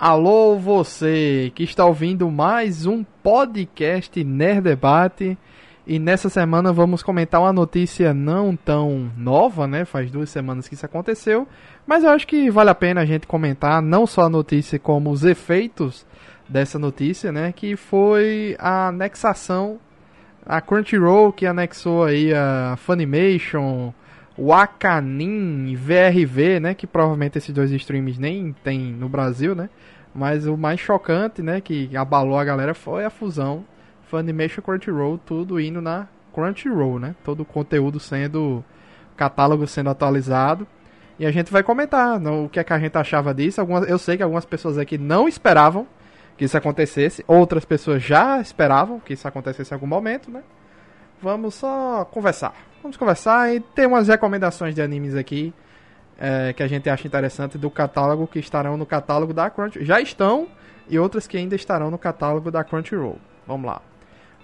Alô você que está ouvindo mais um podcast Nerd Debate e nessa semana vamos comentar uma notícia não tão nova, né? Faz duas semanas que isso aconteceu, mas eu acho que vale a pena a gente comentar não só a notícia como os efeitos dessa notícia, né? Que foi a anexação, a Crunchyroll que anexou aí a Funimation, o Akanin VRV, né, que provavelmente esses dois streams nem tem no Brasil, né? Mas o mais chocante, né, que abalou a galera foi a fusão Funimation Crunchyroll, tudo indo na Crunchyroll, né? Todo o conteúdo sendo catálogo sendo atualizado. E a gente vai comentar no, o que é que a gente achava disso. Algumas, eu sei que algumas pessoas aqui não esperavam que isso acontecesse, outras pessoas já esperavam que isso acontecesse em algum momento, né? Vamos só conversar. Vamos conversar e ter umas recomendações de animes aqui é, que a gente acha interessante do catálogo que estarão no catálogo da Crunchyroll. Já estão e outras que ainda estarão no catálogo da Crunchyroll. Vamos lá.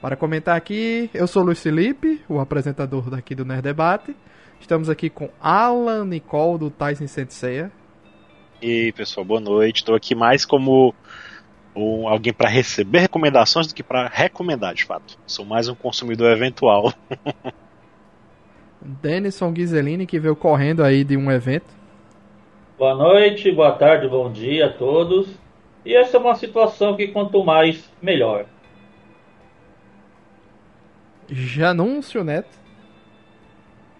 Para comentar aqui, eu sou Luiz Felipe, o apresentador daqui do Nerd Debate. Estamos aqui com Alan Nicole do Tyson Sensei. E aí, pessoal, boa noite. Estou aqui mais como um, alguém para receber recomendações do que para recomendar, de fato. Sou mais um consumidor eventual. Denison Ghiseline, que veio correndo aí de um evento. Boa noite, boa tarde, bom dia a todos. E essa é uma situação que quanto mais, melhor. Janúncio Neto.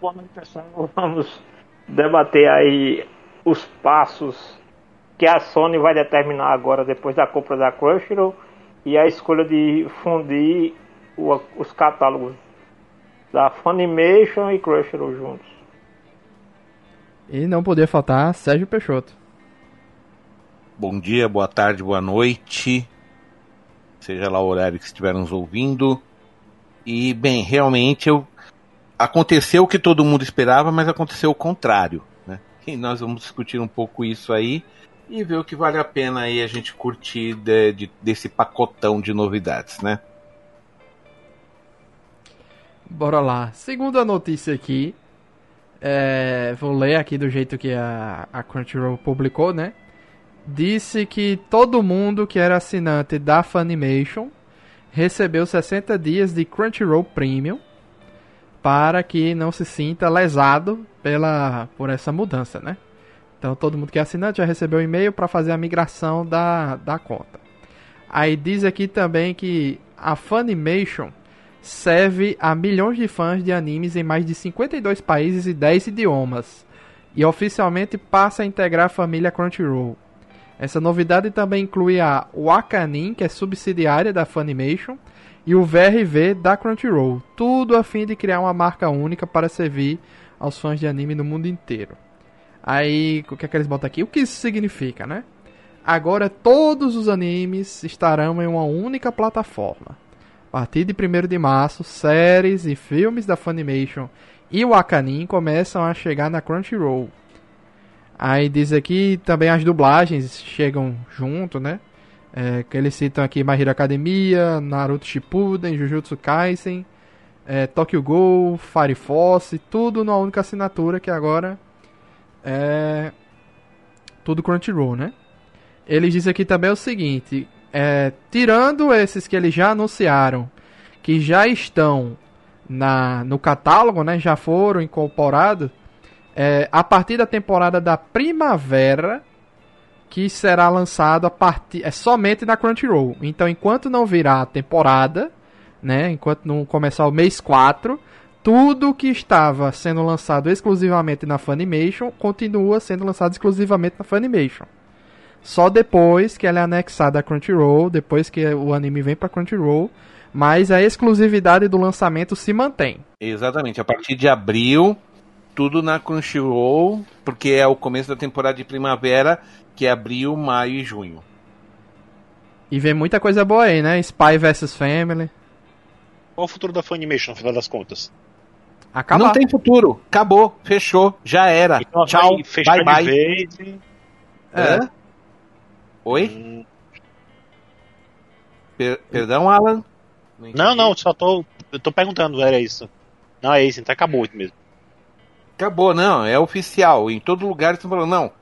Boa noite, pessoal. Vamos debater aí os passos que a Sony vai determinar agora depois da compra da Crunchyroll e a escolha de fundir o, os catálogos da Funimation e Crunchyroll juntos. E não podia faltar Sérgio Peixoto. Bom dia, boa tarde, boa noite. Seja lá o horário que estiver nos ouvindo. E, bem, realmente eu... aconteceu o que todo mundo esperava, mas aconteceu o contrário. Né? E nós vamos discutir um pouco isso aí e ver o que vale a pena aí a gente curtir de, de, desse pacotão de novidades, né? Bora lá. Segundo a notícia aqui, é, vou ler aqui do jeito que a, a Crunchyroll publicou, né? Disse que todo mundo que era assinante da Funimation recebeu 60 dias de Crunchyroll Premium para que não se sinta lesado pela, por essa mudança, né? Então todo mundo que é assinante já recebeu um e-mail para fazer a migração da, da conta. Aí diz aqui também que a Funimation serve a milhões de fãs de animes em mais de 52 países e 10 idiomas. E oficialmente passa a integrar a família Crunchyroll. Essa novidade também inclui a Wakanim, que é subsidiária da Funimation, e o VRV da Crunchyroll. Tudo a fim de criar uma marca única para servir aos fãs de anime no mundo inteiro. Aí, o que é que eles botam aqui? O que isso significa, né? Agora todos os animes estarão em uma única plataforma. Partir de 1 de março, séries e filmes da Funimation e o Akanin começam a chegar na Crunchyroll. Aí diz aqui também as dublagens chegam junto, né? É, que eles citam aqui My Hero Academia, Naruto Shippuden, Jujutsu Kaisen, é, Tokyo Ghoul, Fire Force, tudo numa única assinatura que agora é tudo Crunchyroll, né? Eles dizem aqui também o seguinte, é, tirando esses que eles já anunciaram, que já estão na, no catálogo, né? Já foram incorporados. É, a partir da temporada da primavera, que será lançado a partir é somente na Crunchyroll. Então, enquanto não virar a temporada, né? Enquanto não começar o mês 4, tudo que estava sendo lançado exclusivamente na Funimation continua sendo lançado exclusivamente na Funimation. Só depois que ela é anexada à Crunchyroll, depois que o anime vem para Crunchyroll, mas a exclusividade do lançamento se mantém. Exatamente, a partir de abril, tudo na Crunchyroll, porque é o começo da temporada de primavera, que é abril, maio e junho. E vem muita coisa boa aí, né? Spy vs Family. Qual o futuro da Funimation, no final das contas? Acabar. Não tem futuro. Acabou. Fechou. Já era. Então, Tchau. Bye bye. Vez, é. Oi? Hum. Per perdão, Alan? Não, não, não, só tô. Eu tô perguntando, era isso. Não, é isso, então acabou mesmo. Acabou, não, é oficial. Em todo lugar estão falando, não.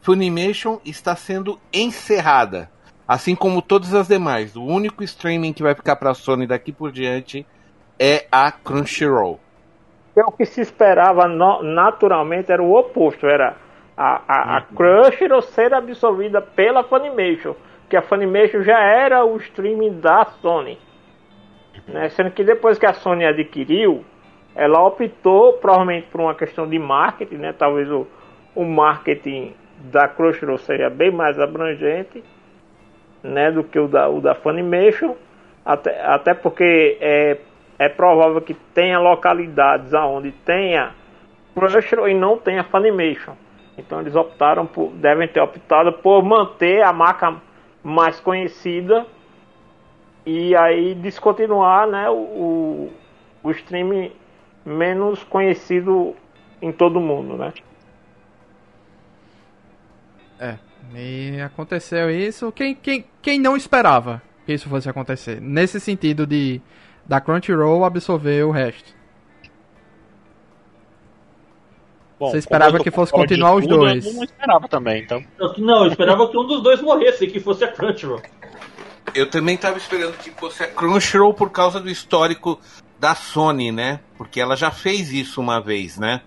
Funimation está sendo encerrada, assim como todas as demais. O único streaming que vai ficar para a Sony daqui por diante é a Crunchyroll. É o que se esperava no, naturalmente era o oposto, era a, a, a Crunchyroll ser absorvida pela Funimation, que a Funimation já era o streaming da Sony. Né? Sendo que depois que a Sony adquiriu, ela optou provavelmente por uma questão de marketing, né? talvez o, o marketing da Crunchyroll seria bem mais abrangente né, do que o da, o da Funimation, até, até porque é, é provável que tenha localidades aonde tenha Crunchyroll e não tenha Funimation. Então eles optaram por, devem ter optado por manter a marca mais conhecida e aí descontinuar né, o, o streaming menos conhecido em todo mundo, né? É, e aconteceu isso. Quem, quem, quem não esperava que isso fosse acontecer? Nesse sentido de da Crunchyroll absorver o resto. Bom, Você esperava que fosse continuar os tudo, dois. Eu não esperava também, então. Eu- Não, eu esperava que um dos dois morresse, que fosse a Crunchyroll. Eu também estava esperando que fosse a Crunchyroll por causa do histórico da Sony, né? Porque ela já fez isso uma vez, né?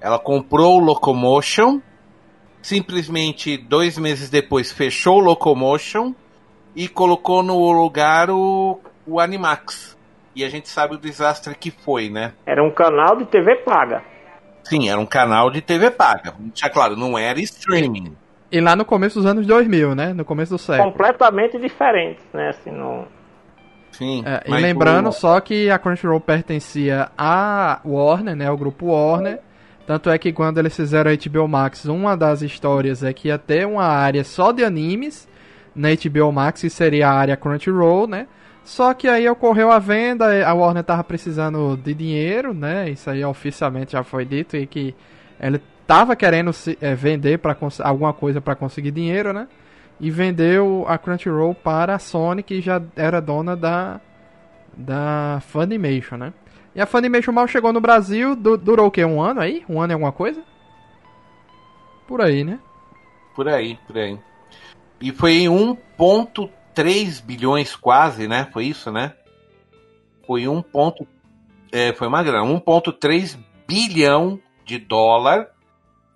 Ela comprou o Locomotion, simplesmente dois meses depois fechou o Locomotion e colocou no lugar o, o Animax. E a gente sabe o desastre que foi, né? Era um canal de TV paga. Sim, era um canal de TV paga. Já claro, não era streaming. E lá no começo dos anos 2000, né? No começo do século. Completamente diferentes, né? Assim, não... Sim. É, e lembrando o- só que a Crunchyroll pertencia à Warner, né? O grupo Warner. Tanto é que quando eles fizeram a HBO Max, uma das histórias é que ia ter uma área só de animes na HBO Max, que seria a área Crunchyroll, né? Só que aí ocorreu a venda, a Warner tava precisando de dinheiro, né? Isso aí oficialmente já foi dito e que ele tava querendo se, eh, vender para alguma coisa para conseguir dinheiro, né? E vendeu a Crunchyroll para a Sony, que já era dona da da Funimation, né? E a Funimation mal chegou no Brasil, du- durou o quê? Um ano aí? Um ano e alguma coisa? Por aí, né? Por aí, por aí. E foi em 1.3 bilhões quase, né? Foi isso, né? Foi um ponto, é, foi uma grana, 1.3 bilhão de dólar.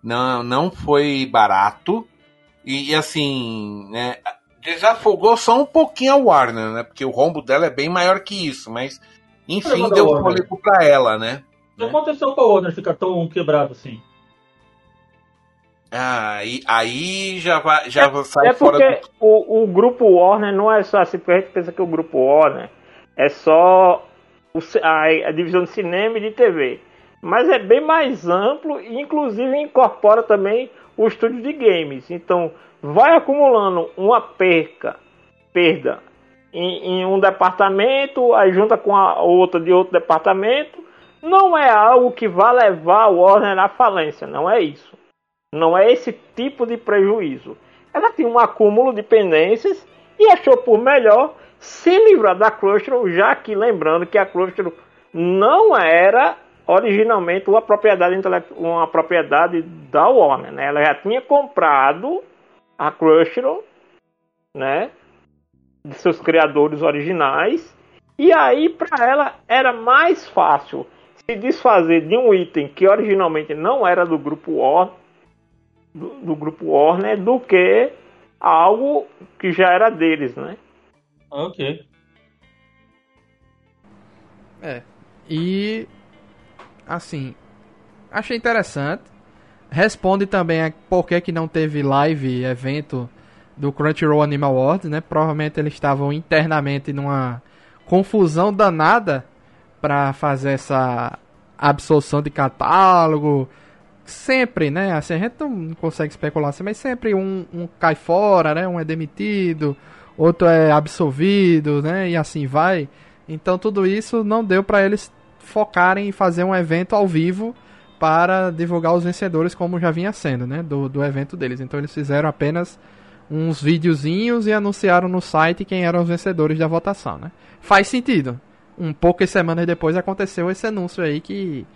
Não, não foi barato. E, e, assim, né, desafogou só um pouquinho a Warner, né? Porque o rombo dela é bem maior que isso, mas enfim, deu Warner. fôlego pra ela, né? O que aconteceu com a Warner ficar tão quebrado assim? Ah, aí, aí já vai, já sai É fora porque do o, o grupo Warner não é só assim, porque a gente pensa que o grupo Warner é só o a, a divisão de cinema e de TV. Mas é bem mais amplo e inclusive incorpora também o estúdio de games. Então vai acumulando uma perca, perda em, em um departamento, aí junta com a outra de outro departamento. Não é algo que vai levar o Warner à falência, não é isso. Não é esse tipo de prejuízo. Ela tinha um acúmulo de pendências e achou por melhor se livrar da Crunchyroll, já que lembrando que a Crunchyroll não era originalmente uma propriedade uma propriedade da Warner, né? Ela já tinha comprado a Crunchyroll, né? De seus criadores originais. E aí para ela era mais fácil se desfazer de um item que originalmente não era do grupo Warner, do, do grupo Warner, do que algo que já era deles, né? Ok. É. E assim, achei interessante. Responde também a por que, que não teve live evento do Crunchyroll Animal Awards, né? Provavelmente eles estavam internamente numa confusão danada para fazer essa absorção de catálogo. Sempre, né? Assim, a gente não consegue especular assim, mas sempre um, um cai fora, né? Um é demitido, outro é absolvido, né? E assim vai. Então tudo isso não deu para eles focarem em fazer um evento ao vivo para divulgar os vencedores como já vinha sendo, né, do, do evento deles. Então eles fizeram apenas uns videozinhos e anunciaram no site quem eram os vencedores da votação, né? Faz sentido. Um poucas semanas depois aconteceu esse anúncio aí que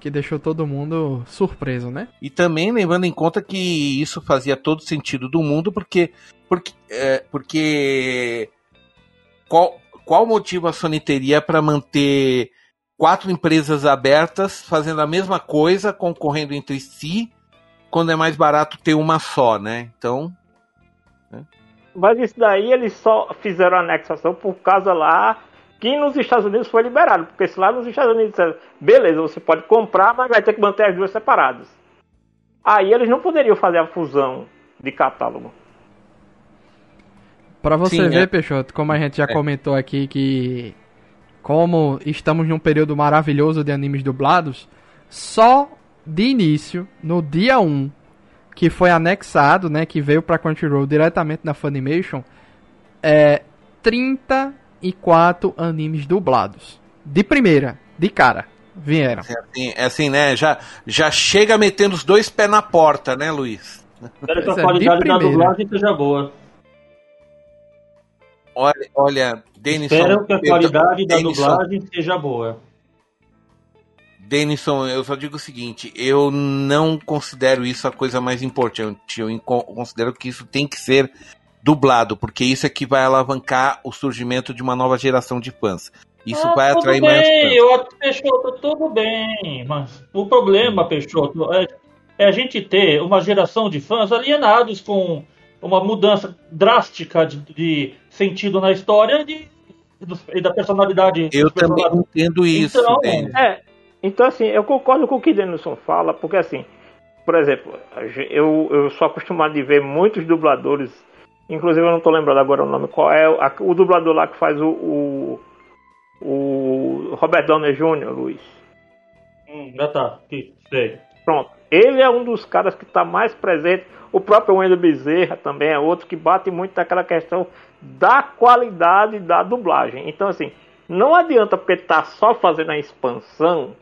que deixou todo mundo surpreso, né? E também levando em conta que isso fazia todo sentido do mundo, porque. Porque. É, porque qual, qual motivo a Sony teria para manter quatro empresas abertas fazendo a mesma coisa, concorrendo entre si, quando é mais barato ter uma só, né? Então. Né? Mas isso daí eles só fizeram a anexação por causa lá que nos Estados Unidos foi liberado, porque se lá nos Estados Unidos disseram, beleza, você pode comprar, mas vai ter que manter as duas separadas. Aí eles não poderiam fazer a fusão de catálogo. Para você Sim, ver, é. Peixoto, como a gente já é. comentou aqui que como estamos num período maravilhoso de animes dublados, só de início, no dia 1, que foi anexado, né, que veio para Crunchyroll diretamente na Funimation, é 30 e quatro animes dublados. De primeira, de cara, vieram. É assim, é assim, né? Já, já chega metendo os dois pés na porta, né, Luiz? Espero que a é, qualidade da dublagem seja boa. Olha, olha Denison. Espero que a qualidade da Denison, dublagem seja boa. Denison, eu só digo o seguinte: eu não considero isso a coisa mais importante. Eu considero que isso tem que ser dublado, porque isso é que vai alavancar o surgimento de uma nova geração de fãs. Isso ah, vai atrair bem, mais fãs. Eu, Peixoto, tudo bem, mas o problema, Peixoto, é, é a gente ter uma geração de fãs alienados com uma mudança drástica de, de sentido na história de, e da personalidade. Eu também entendo isso. Então, é, então, assim, eu concordo com o que Denilson fala, porque, assim, por exemplo, eu, eu sou acostumado de ver muitos dubladores Inclusive eu não tô lembrando agora o nome. Qual é o, o dublador lá que faz o, o, o Robert Downey Jr., Luiz? Hum, já tá. Aqui, sei. Pronto. Ele é um dos caras que está mais presente. O próprio Wendel Bezerra também é outro que bate muito naquela questão da qualidade da dublagem. Então, assim, não adianta porque tá só fazendo a expansão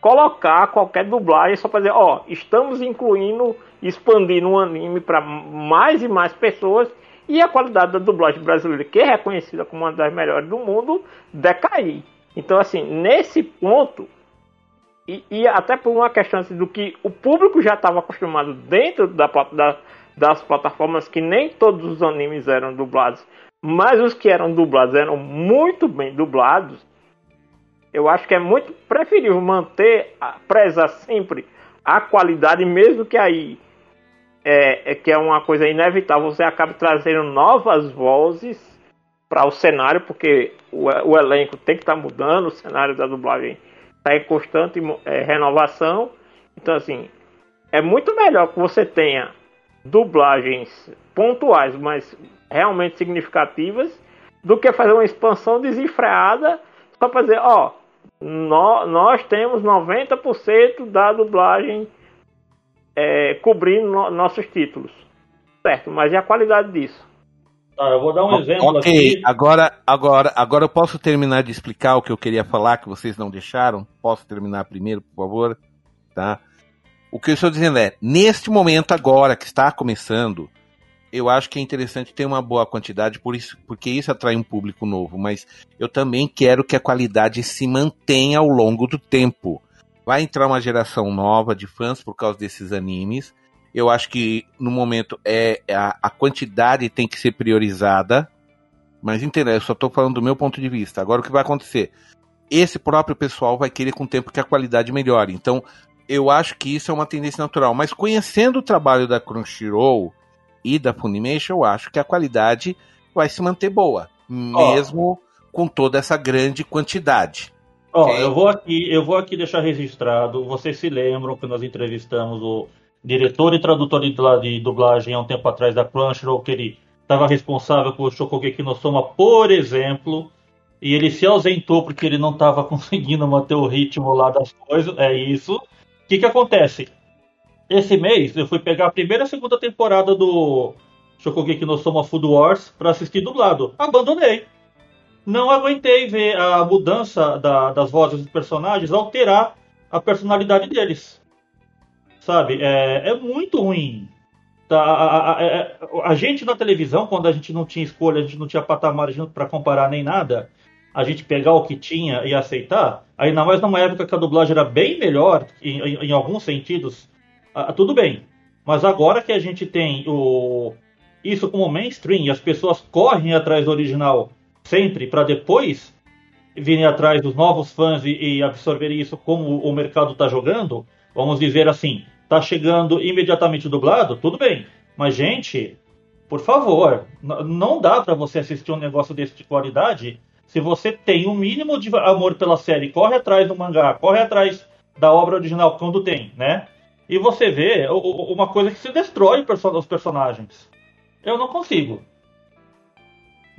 colocar qualquer dublagem só para dizer, ó, estamos incluindo, expandindo um anime para mais e mais pessoas e a qualidade da dublagem brasileira, que é reconhecida como uma das melhores do mundo, decair. Então, assim, nesse ponto, e, e até por uma questão assim, do que o público já estava acostumado dentro da, da, das plataformas, que nem todos os animes eram dublados, mas os que eram dublados eram muito bem dublados, eu acho que é muito preferível manter, prezar sempre a qualidade, mesmo que aí é, é, que é uma coisa inevitável, você acaba trazendo novas vozes para o cenário, porque o, o, elenco tem que estar tá mudando, o cenário da dublagem está em constante é, renovação. Então, assim, é muito melhor que você tenha dublagens pontuais, mas realmente significativas, do que fazer uma expansão desenfreada só para dizer, ó, nós, nós temos 90% da dublagem é, cobrindo no, nossos títulos. Certo, mas e a qualidade disso? Ah, eu vou dar um exemplo Ok, aqui. agora, agora, agora eu posso terminar de explicar o que eu queria falar, que vocês não deixaram? Posso terminar primeiro, por favor? Tá? O que eu estou dizendo é, neste momento agora que está começando, eu acho que é interessante ter uma boa quantidade, por isso, porque isso atrai um público novo, mas eu também quero que a qualidade se mantenha ao longo do tempo. Vai entrar uma geração nova de fãs por causa desses animes. Eu acho que no momento é a, a quantidade tem que ser priorizada, mas entenda, eu só estou falando do meu ponto de vista. Agora o que vai acontecer? Esse próprio pessoal vai querer com o tempo que a qualidade melhore. Então, eu acho que isso é uma tendência natural. Mas conhecendo o trabalho da Crunchyroll, e da Funimation, eu acho que a qualidade vai se manter boa, mesmo oh. com toda essa grande quantidade. Ó, okay? eu vou aqui, eu vou aqui deixar registrado. Vocês se lembram que nós entrevistamos o diretor e tradutor de dublagem há um tempo atrás da Crunchyroll, que ele estava responsável por Shokugeki no Soma, por exemplo, e ele se ausentou porque ele não estava conseguindo manter o ritmo lá das coisas. É isso. O que que acontece? esse mês eu fui pegar a primeira e a segunda temporada do Shokugeki no Soma Food Wars para assistir dublado. Abandonei. Não aguentei ver a mudança da, das vozes dos personagens alterar a personalidade deles. Sabe? É, é muito ruim. Tá, a, a, a, é, a, gente na televisão, quando a gente não tinha escolha, a gente não tinha patamar para comparar nem nada, a gente pegar o que tinha e aceitar, ainda mais numa época que a dublagem era bem melhor, em, em, em alguns sentidos, tudo bem. Mas agora que a gente tem o, isso como mainstream as pessoas correm atrás do original sempre para depois virem atrás dos novos fãs e, e absorverem isso como o mercado está jogando, vamos dizer assim, está chegando imediatamente dublado, tudo bem. Mas, gente, por favor, não dá para você assistir um negócio desse de qualidade se você tem o um mínimo de amor pela série, corre atrás do mangá, corre atrás da obra original quando tem, né? E você vê uma coisa que se destrói os personagens. Eu não consigo.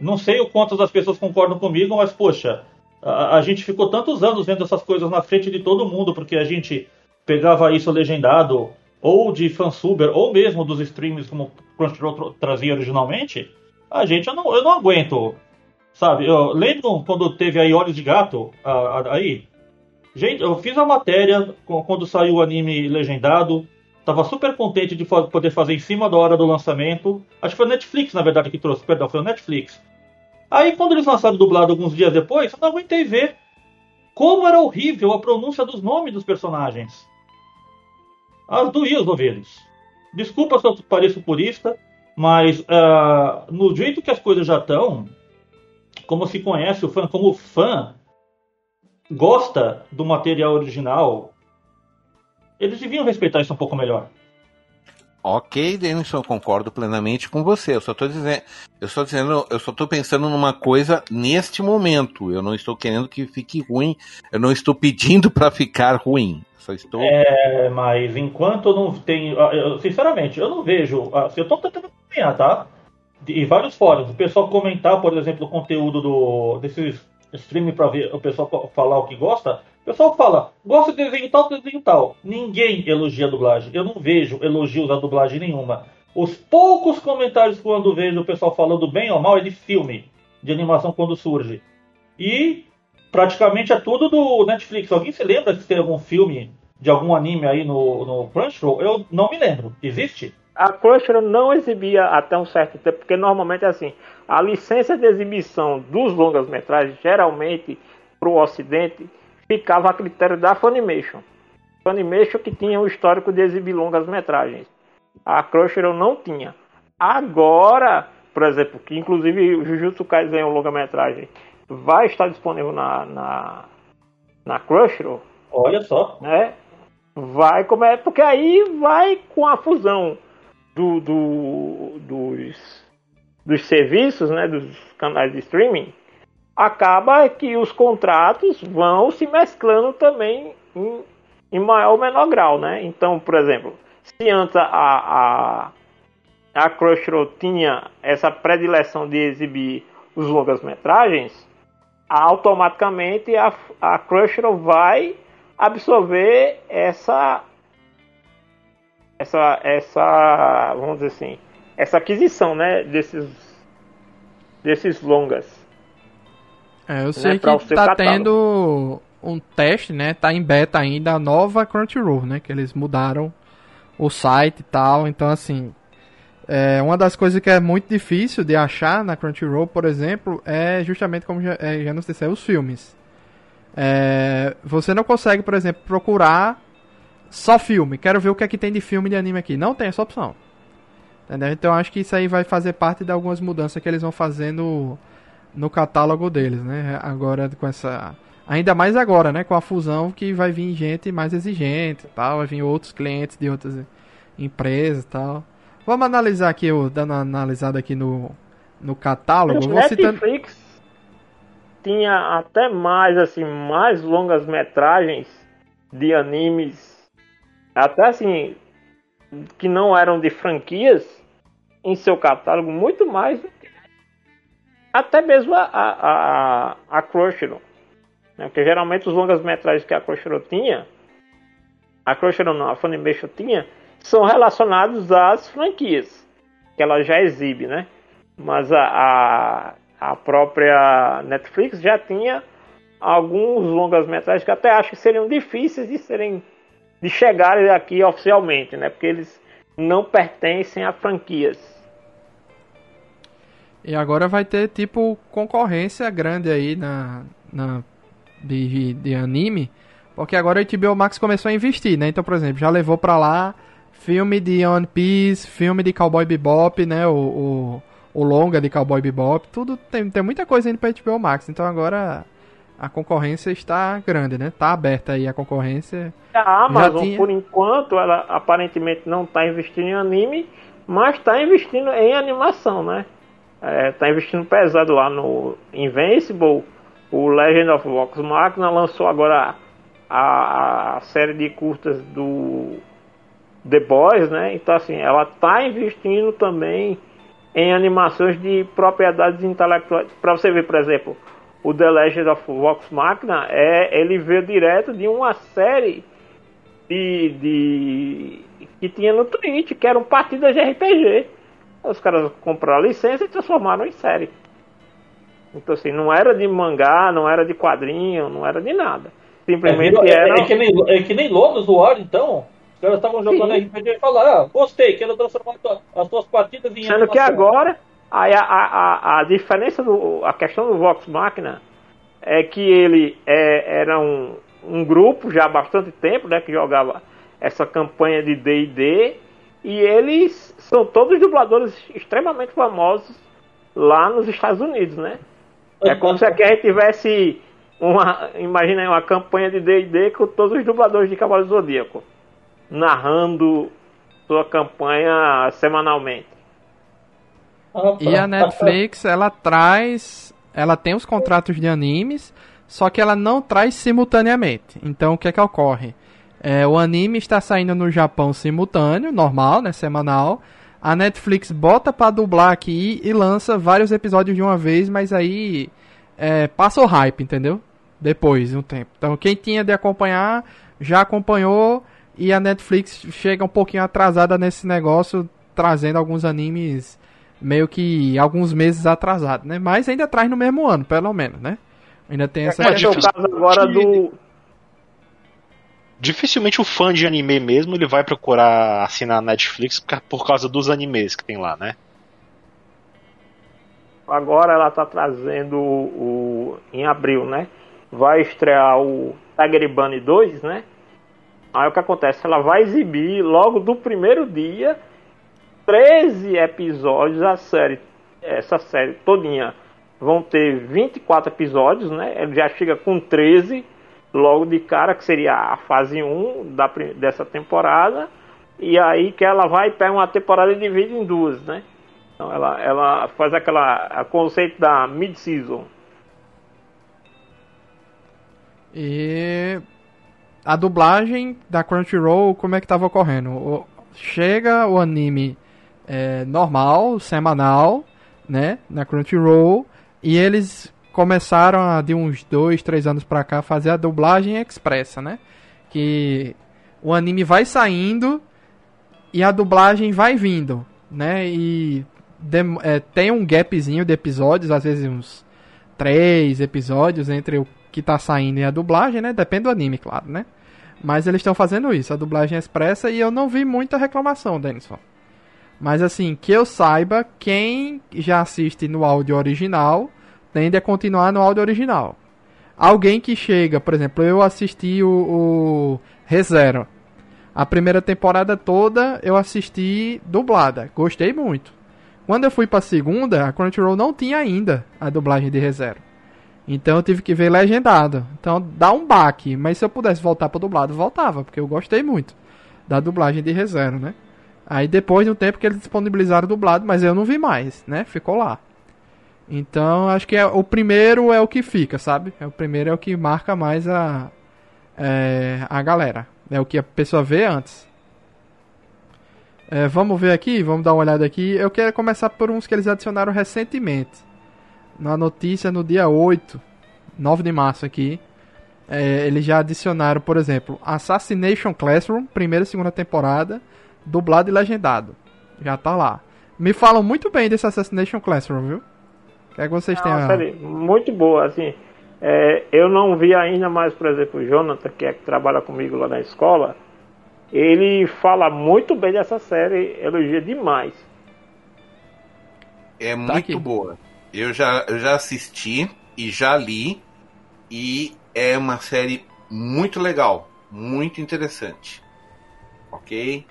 Não sei o quanto das pessoas concordam comigo, mas poxa, a, a, gente ficou tantos anos vendo essas coisas na frente de todo mundo, porque a gente pegava isso legendado, ou de fansuber, ou mesmo dos streams como Crunchyroll trazia originalmente. A gente, eu não, eu não aguento. Sabe, eu lembro quando teve aí Olhos de Gato, aí. Gente, eu fiz a matéria quando saiu o anime legendado. Tava super contente de poder fazer em cima da hora do lançamento. Acho que foi a Netflix, na verdade, que trouxe. Perdão, foi a Netflix. Aí, quando eles lançaram dublado alguns dias depois, eu não aguentei ver como era horrível a pronúncia dos nomes dos personagens. As doía os ouvidos. Desculpa se eu pareço purista, mas uh, no jeito que as coisas já estão, como se conhece o fã, como o fã gosta do material original, eles deviam respeitar isso um pouco melhor. Ok, Denison, concordo plenamente com você. Eu só estou dizendo, eu estou dizendo, eu só estou pensando numa coisa neste momento. Eu não estou querendo que fique ruim. Eu não estou pedindo para ficar ruim. Só estou. É, mas enquanto não tenho, ah, eu, sinceramente, eu não vejo. Ah, eu estou tentando acompanhar, tá? Em vários fóruns, o pessoal comentar, por exemplo, o conteúdo do desses streaming para ver o pessoal falar o que gosta. O pessoal fala, gosta de desenho tal, desenho tal. Ninguém elogia a dublagem. Eu não vejo elogios à dublagem nenhuma. Os poucos comentários quando vejo o pessoal falando bem ou mal é de filme, de animação quando surge. E praticamente é tudo do Netflix. Alguém se lembra se tem algum filme de algum anime aí no, no Crunchyroll? Eu não me lembro. Existe? A Crunchyroll não exibia até um certo tempo, porque normalmente é assim, a licença de exibição dos longas-metragens, geralmente para o Ocidente, ficava a critério da Funimation. Funimation que tinha o histórico de exibir longas metragens. A Crunchyroll não tinha. Agora, por exemplo, que inclusive o Jujutsu Kaisen é um longa metragem, vai estar disponível na, na, na Crunchyroll. Olha só. Né? Vai como é, porque aí vai com a fusão do, do, dos, dos serviços, né, dos canais de streaming, acaba que os contratos vão se mesclando também em, em maior ou menor grau, né? Então, por exemplo, se antes a, a, a Crunchyroll tinha essa predileção de exibir os longas-metragens, automaticamente a, a Crunchyroll vai absorver essa essa essa vamos dizer assim essa aquisição né desses desses longas é, eu né, sei né, que tá tendo um teste, né? Tá em beta ainda a nova Crunchyroll, né? Que eles mudaram o site e tal. Então, assim, é, uma das coisas que é muito difícil de achar na Crunchyroll, por exemplo, é justamente como já, é, já nos disse, os filmes. É, você não consegue, por exemplo, procurar só filme. Quero ver o que é que tem de filme de anime aqui. Não tem essa opção. Entendeu? Então acho que isso aí vai fazer parte de algumas mudanças que eles vão fazendo no catálogo deles, né? Agora com essa ainda mais agora, né, com a fusão que vai vir gente mais exigente, tal, vai vir outros clientes de outras empresas, tal. Vamos analisar aqui, eu dando uma analisada aqui no no catálogo, vou Netflix citando... tinha até mais assim, mais longas metragens de animes até assim que não eram de franquias em seu catálogo muito mais até mesmo a, a, a, a. Né? Porque geralmente os longas-metragens que a Crunchyroll tinha, a Crunchyroll não, a Funimation tinha, são relacionados às franquias que ela já exibe, né? Mas a, a, a própria Netflix já tinha alguns longas-metragens que até acho que seriam difíceis de serem de chegarem aqui oficialmente, né? Porque eles não pertencem a franquias. E agora vai ter, tipo, concorrência grande aí na, na de, de anime. Porque agora a HBO Max começou a investir, né? Então, por exemplo, já levou pra lá filme de One Piece, filme de Cowboy Bebop, né? O, o, o longa de Cowboy Bebop. Tudo tem, tem muita coisa indo pra HBO Max. Então agora a concorrência está grande, né? Tá aberta aí a concorrência. A Amazon, tinha... por enquanto, ela aparentemente não está investindo em anime, mas está investindo em animação, né? Está é, investindo pesado lá no Invincible. O Legend of Vox Machina lançou agora a, a, série de curtas do The Boys, né? Então, assim, ela está investindo também em animações de propriedades intelectuais. Para você ver, por exemplo, o The Legend of Vox Machina, é, ele veio direto de uma série de, de que tinha no Twitch, que eram partidas de RPG. Os caras compraram a licença e transformaram em série. Então assim, não era de mangá, não era de quadrinho, não era de nada. Simplesmente é, era. É que nem, é que nem Lobos War, então. Os caras estavam jogando Sim. RPG e falaram, ah, gostei, quero transformar as tuas partidas em Sendo que agora Aí a, a, a diferença do. a questão do Vox Machina é que ele é, era um, um grupo já há bastante tempo, né? Que jogava essa campanha de DD e eles são todos dubladores extremamente famosos lá nos Estados Unidos, né? É como se aqui a gente tivesse uma, imagina uma campanha de D&D com todos os dubladores de Cavalo Zodíaco narrando sua campanha semanalmente. E a Netflix, ela traz. Ela tem os contratos de animes, só que ela não traz simultaneamente. Então o que é que ocorre? É, o anime está saindo no Japão simultâneo, normal, né? Semanal. A Netflix bota para dublar aqui e lança vários episódios de uma vez, mas aí é, passa o hype, entendeu? Depois de um tempo. Então quem tinha de acompanhar já acompanhou e a Netflix chega um pouquinho atrasada nesse negócio, trazendo alguns animes meio que alguns meses atrasado, né? Mas ainda traz no mesmo ano, pelo menos, né? Ainda tem essa. É, é o caso agora do. Dificilmente o fã de anime mesmo ele vai procurar assinar a Netflix por causa dos animes que tem lá, né? Agora ela tá trazendo o, o em abril, né? Vai estrear o Tiger Bunny 2, né? Aí o que acontece? Ela vai exibir logo do primeiro dia 13 episódios, a série, essa série todinha vão ter 24 episódios, né? Ele já chega com 13 logo de cara, que seria a fase 1 da, dessa temporada. E aí que ela vai pega uma temporada e divide em duas, né? Então ela, ela faz aquela conceito da mid-season. E a dublagem da Crunchyroll, como é que estava ocorrendo? chega o anime é, normal, semanal, né, na Crunchyroll, e eles começaram a, de uns dois, três anos pra cá fazer a dublagem expressa, né, que o anime vai saindo e a dublagem vai vindo, né, e de, é, tem um gapzinho de episódios, às vezes uns três episódios entre o que tá saindo e a dublagem, né, depende do anime, claro, né. Mas eles estão fazendo isso, a dublagem expressa, e eu não vi muita reclamação, Denison. Mas assim, que eu saiba, quem já assiste no áudio original tende a continuar no áudio original. Alguém que chega, por exemplo, eu assisti o, o ReZero. A primeira temporada toda eu assisti dublada. Gostei muito. Quando eu fui pra segunda, a Crunchyroll não tinha ainda a dublagem de ReZero. Então eu tive que ver legendado. Então dá um baque. Mas se eu pudesse voltar pro dublado, voltava. Porque eu gostei muito da dublagem de ReZero, né? Aí depois de um tempo que eles disponibilizaram dublado, mas eu não vi mais, né? Ficou lá. Então acho que é, o primeiro é o que fica, sabe? É, o primeiro é o que marca mais a, é, a galera. É o que a pessoa vê antes. É, vamos ver aqui, vamos dar uma olhada aqui. Eu quero começar por uns que eles adicionaram recentemente. Na notícia no dia 8, 9 de março aqui. É, eles já adicionaram, por exemplo, Assassination Classroom, primeira e segunda temporada dublado e legendado. Já tá lá. Me falam muito bem desse Assassination Classroom, viu? O que é que vocês têm a... série muito boa, assim. É, eu não vi ainda mais, por exemplo, o Jonathan, que é que trabalha comigo lá na escola. Ele fala muito bem dessa série, elogia demais. É Tá muito aqui. boa. Eu já, eu já assisti e já li. E é uma série muito legal. Muito interessante. Ok?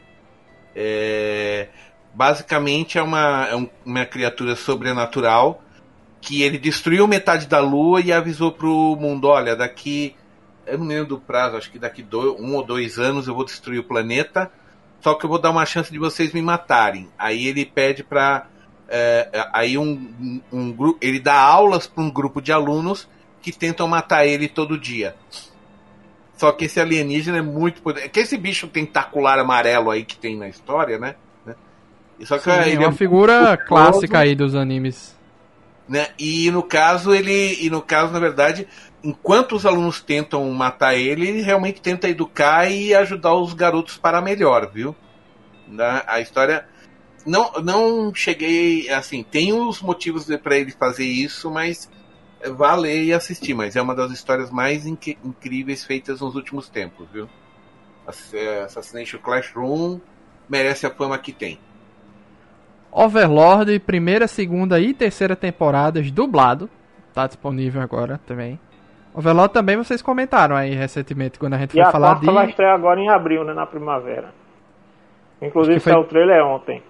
É, basicamente é uma, é um- uma criatura sobrenatural que ele destruiu metade da lua e avisou pro mundo: olha, daqui. Eu não lembro do prazo, acho que daqui dois, um ou dois anos eu vou destruir o planeta. Só que eu vou dar uma chance de vocês me matarem. Aí ele pede pra. é, aí um, um, um. Ele dá aulas para um grupo de alunos que tentam matar ele todo dia. Só que esse alienígena é muito poderoso. Que esse bicho tentacular amarelo aí que tem na história, né? Né? Só que Sim, ele uma é figura poderoso. clássica aí dos animes. né? E no caso ele, e no caso na verdade, enquanto os alunos tentam matar ele, ele realmente tenta educar e ajudar os garotos para melhor, viu? Né? A história não não cheguei assim, tem os motivos para ele fazer isso, mas vá ler e assistir, mas é uma das histórias mais inque- incríveis feitas nos últimos tempos, viu? É, Assassination Classroom merece a fama que tem. Overlord, primeira, segunda e terceira temporadas, dublado. Tá disponível agora também. Overlord também vocês comentaram aí recentemente, quando a gente E foi a falar de... vai estrear agora em abril, né? Na primavera. Inclusive foi- saiu o trailer ontem.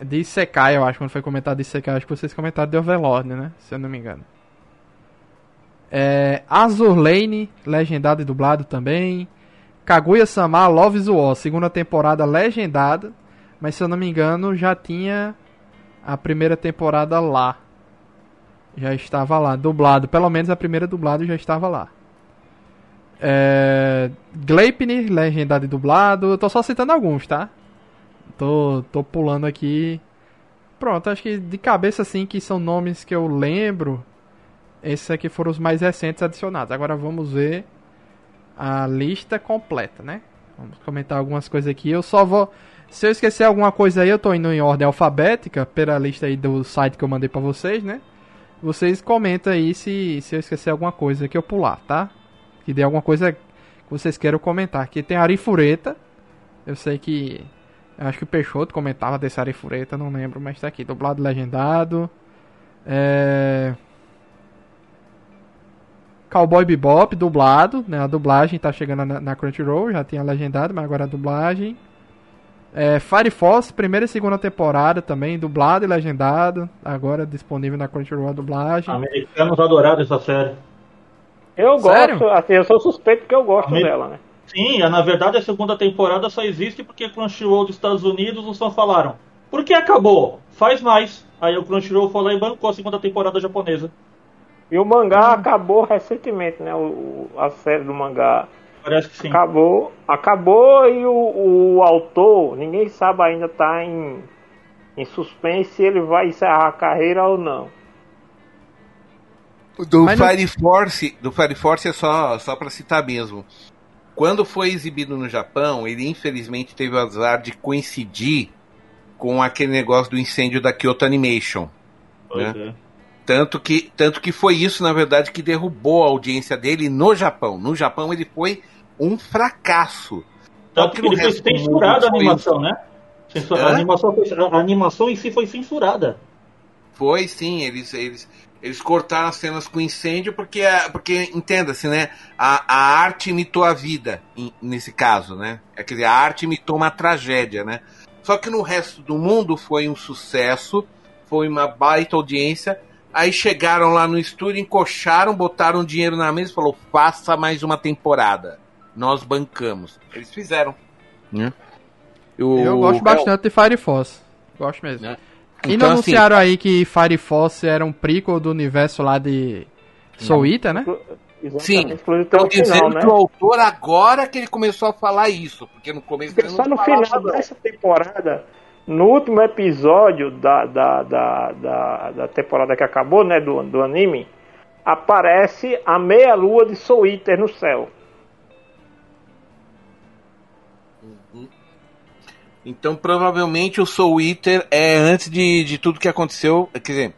De Isekai, eu acho, quando foi comentado de Isekai, acho que vocês comentaram de Overlord, né? Se eu não me engano. É, Azur Lane, legendado e dublado também. Kaguya-sama Love War, segunda temporada legendada. Mas se eu não me engano, já tinha a primeira temporada lá. Já estava lá, dublado. Pelo menos a primeira dublada já estava lá. É, Gleipnir, legendado e dublado. Eu tô só citando alguns, tá? Tô, tô pulando aqui. Pronto, acho que de cabeça assim que são nomes que eu lembro. Esses aqui foram os mais recentes adicionados. Agora vamos ver a lista completa, né? Vamos comentar algumas coisas aqui. Eu só vou. Se eu esquecer alguma coisa aí, eu tô indo em ordem alfabética pela lista aí do site que eu mandei pra vocês, né? Vocês comentam aí se, se eu esquecer alguma coisa que eu pular, tá? Que dê alguma coisa que vocês queiram comentar. Aqui tem Arifureta. Eu sei que. eu Acho que o Peixoto comentava desse Arifureta, não lembro, mas tá aqui. Dublado legendado. É. Cowboy Bebop, dublado, né? A dublagem tá chegando na, na Crunchyroll, já tinha legendado, mas agora a dublagem. É, Fire Force, primeira e segunda temporada também, dublado e legendado. Agora disponível na Crunchyroll a dublagem. Americanos adoraram essa série. Eu Sério? gosto, assim, eu sou suspeito porque eu gosto Amei. dela, né? Sim, na verdade a segunda temporada só existe porque Crunchyroll dos Estados Unidos os fãs falaram. Por que acabou? Faz mais. Aí o Crunchyroll foi lá e bancou a segunda temporada japonesa. E o mangá acabou recentemente, né? O, a série do mangá Parece que sim. acabou, acabou e o, o autor, ninguém sabe ainda, tá em, em suspense se ele vai encerrar a carreira ou não. Do Mas não- Fire Force, do Fire Force é só, só para citar mesmo. Quando foi exibido no Japão, ele infelizmente teve o azar de coincidir com aquele negócio do incêndio da Kyoto Animation. Pois né? é. Tanto que, tanto que foi isso, na verdade, que derrubou a audiência dele no Japão. No Japão ele foi um fracasso. Tanto que ele foi censurado a animação, né? Censura-? A animação, foi- a animação em si foi censurada. Foi sim, eles, eles, eles cortaram as cenas com incêndio porque, a- porque entenda-se, né? A, a arte imitou a vida, nesse caso, né? É, quer dizer, a arte imitou uma tragédia, né? Só que no resto do mundo foi um sucesso, foi uma baita audiência. Aí chegaram lá no estúdio, encoxaram, botaram dinheiro na mesa e falou: faça mais uma temporada. Nós bancamos. Eles fizeram. Né? O- Eu gosto bastante de Fire Force. Gosto mesmo. Né? E Então, não assim, anunciaram aí que Fire Force era um prequel do universo lá de Soul Eater, né? Exatamente, Sim, inclusive tem Estão o final, dizendo né? que o autor agora que ele começou a falar isso, porque no começo Porque ele só não no falava, final dessa temporada, no último episódio da, da, da, da, da temporada que acabou, né, do, do anime, aparece a meia-lua de Soul Eater no céu. Então provavelmente o Soul Eater é antes de, de tudo que aconteceu, quer dizer,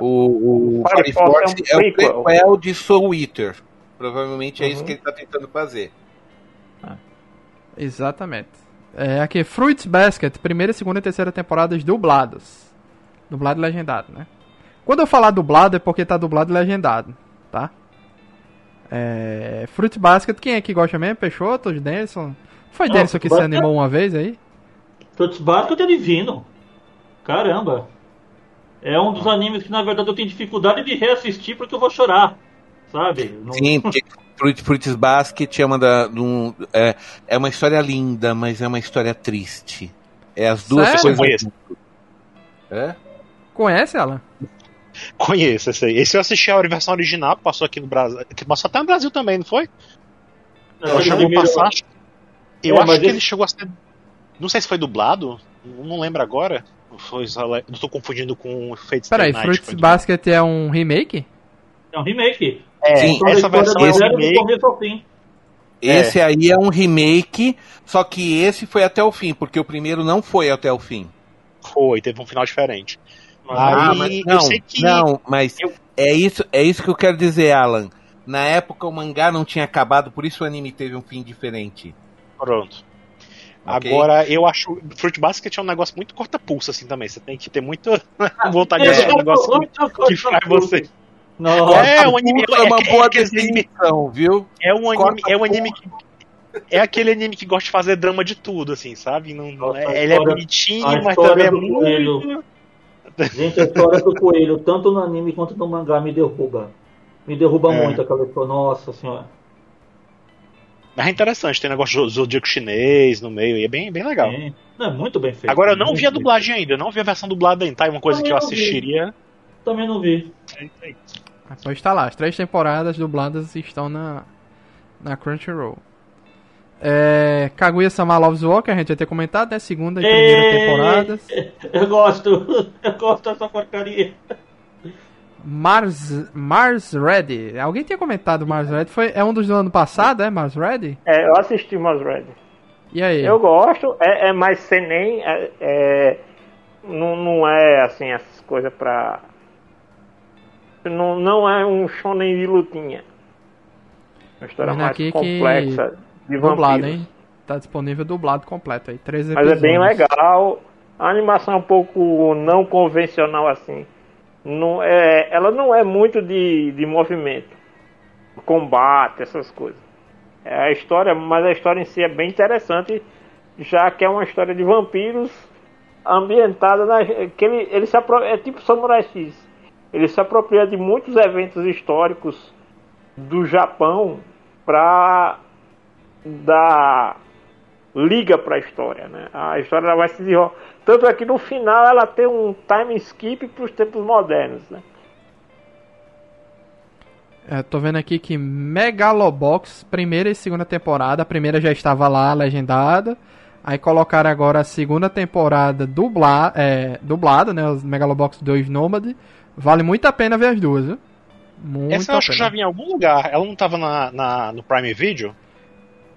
o, o Fire Force é é, um o prequel. de Soul Eater. Provavelmente é isso Uhum. que ele está tentando fazer. Exatamente. É aqui, Fruits Basket, primeira, segunda e terceira temporadas dubladas. Dublado e legendado, né? Quando eu falar dublado é porque tá dublado e legendado, tá? É, Fruit Basket, quem é que gosta mesmo? Peixoto, Denison? Foi Não, Denison que se animou uma vez aí? Fruits Basket é divino. Caramba. É um dos animes que na verdade eu tenho dificuldade de reassistir porque eu vou chorar. Sabe? Não- Sim, porque Fruits Basket é uma, da, um- é, é uma história linda, mas é uma história triste. É as duas Sério? coisas. Conheço. É? Conhece ela? Conheço esse aí. Esse eu assisti a versão original, que passou aqui no Brasil. Que passou até no Brasil também, não foi? Não, chegou a passar. Eu É, acho que esse- ele chegou a ser. Não sei se foi dublado. Não lembro agora. Foi Não tô confundindo com Fate Stay Peraí, Night. Fruits Basket é um remake? É um remake. É, Sim, Então, essa versão é um remake. Esse aí é um remake, só que esse foi até o fim, porque o primeiro não foi até o fim. Foi, teve um final diferente. Ah, mas eu não, sei que- não, mas eu- é isso, é isso que eu quero dizer, Alan. Na época o mangá não tinha acabado, por isso o anime teve um fim diferente. Pronto. Ok? Agora, eu acho. Fruit Basket é um negócio muito corta-pulso, assim também. Você tem que ter muita vontade de É, assistir um negócio eu- que faz você. Nossa, É, um anime. é uma é, boa é, aquele anime, definição, viu? é um anime. É um anime que. É aquele anime que gosta de fazer drama de tudo, assim, sabe? Não, não Nossa, é- a ele é história- bonitinho, mas história também é muito. coelho. Gente, a história do coelho, tanto no anime quanto no mangá, me derruba. Me derruba É. muito aquela história. Nossa senhora. Mas é interessante, tem negócio do zodíaco chinês no meio, e é bem, bem legal. É, não, é muito bem feito. Agora, eu não vi a dublagem ainda, eu não vi a versão dublada ainda, tá? É uma coisa que eu não vi. Também não vi. É isso aí. Ah, Pois tá lá, as três temporadas dubladas estão na, na Crunchyroll. É, Kaguya-sama Loves que a gente já tinha comentado, né? Segunda e primeira Ei! temporadas. Eu gosto. Eu gosto dessa porcaria. Mars, Mars Ready. Alguém tinha comentado Mars Ready? Foi, é um dos do ano passado, é? Mars Ready? É, eu assisti Mars Red. E aí? Eu gosto, é, é mais senem, é, é, não, não é assim essas coisas pra. Não, não é um shonen de lutinha. Uma história Vendo mais complexa de dublado, vampiros. hein? Tá disponível dublado completo aí. Três Mas episódios. é bem legal. A animação é um pouco não convencional assim. Não é, ela não é muito de, de movimento, combate, essas coisas. É a história, mas a história em si é bem interessante, já que é uma história de vampiros ambientada na que ele, ele se apro- é tipo Samurai X. Ele se apropria de muitos eventos históricos do Japão para dar liga para a história, né? A história ela vai se desenrolar. Tanto é que no final ela tem um time skip para os tempos modernos, né? É, tô vendo aqui que Megalobox, primeira e segunda temporada. A primeira já estava lá, legendada. Aí colocaram agora a segunda temporada dubla, é, dublada, né? Os Megalobox 2 Nomad. Vale muito a pena ver as duas, viu? Muito Essa eu acho que pena. já vi em algum lugar. Ela não tava na, na- no Prime Video?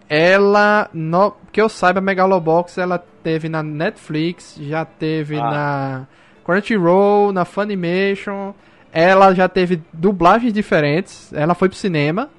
Ela, no, que eu saiba, Megalobox ela teve na Netflix, já teve Ah. na Crunchyroll, na Funimation. Ela já teve dublagens diferentes. Ela foi pro cinema.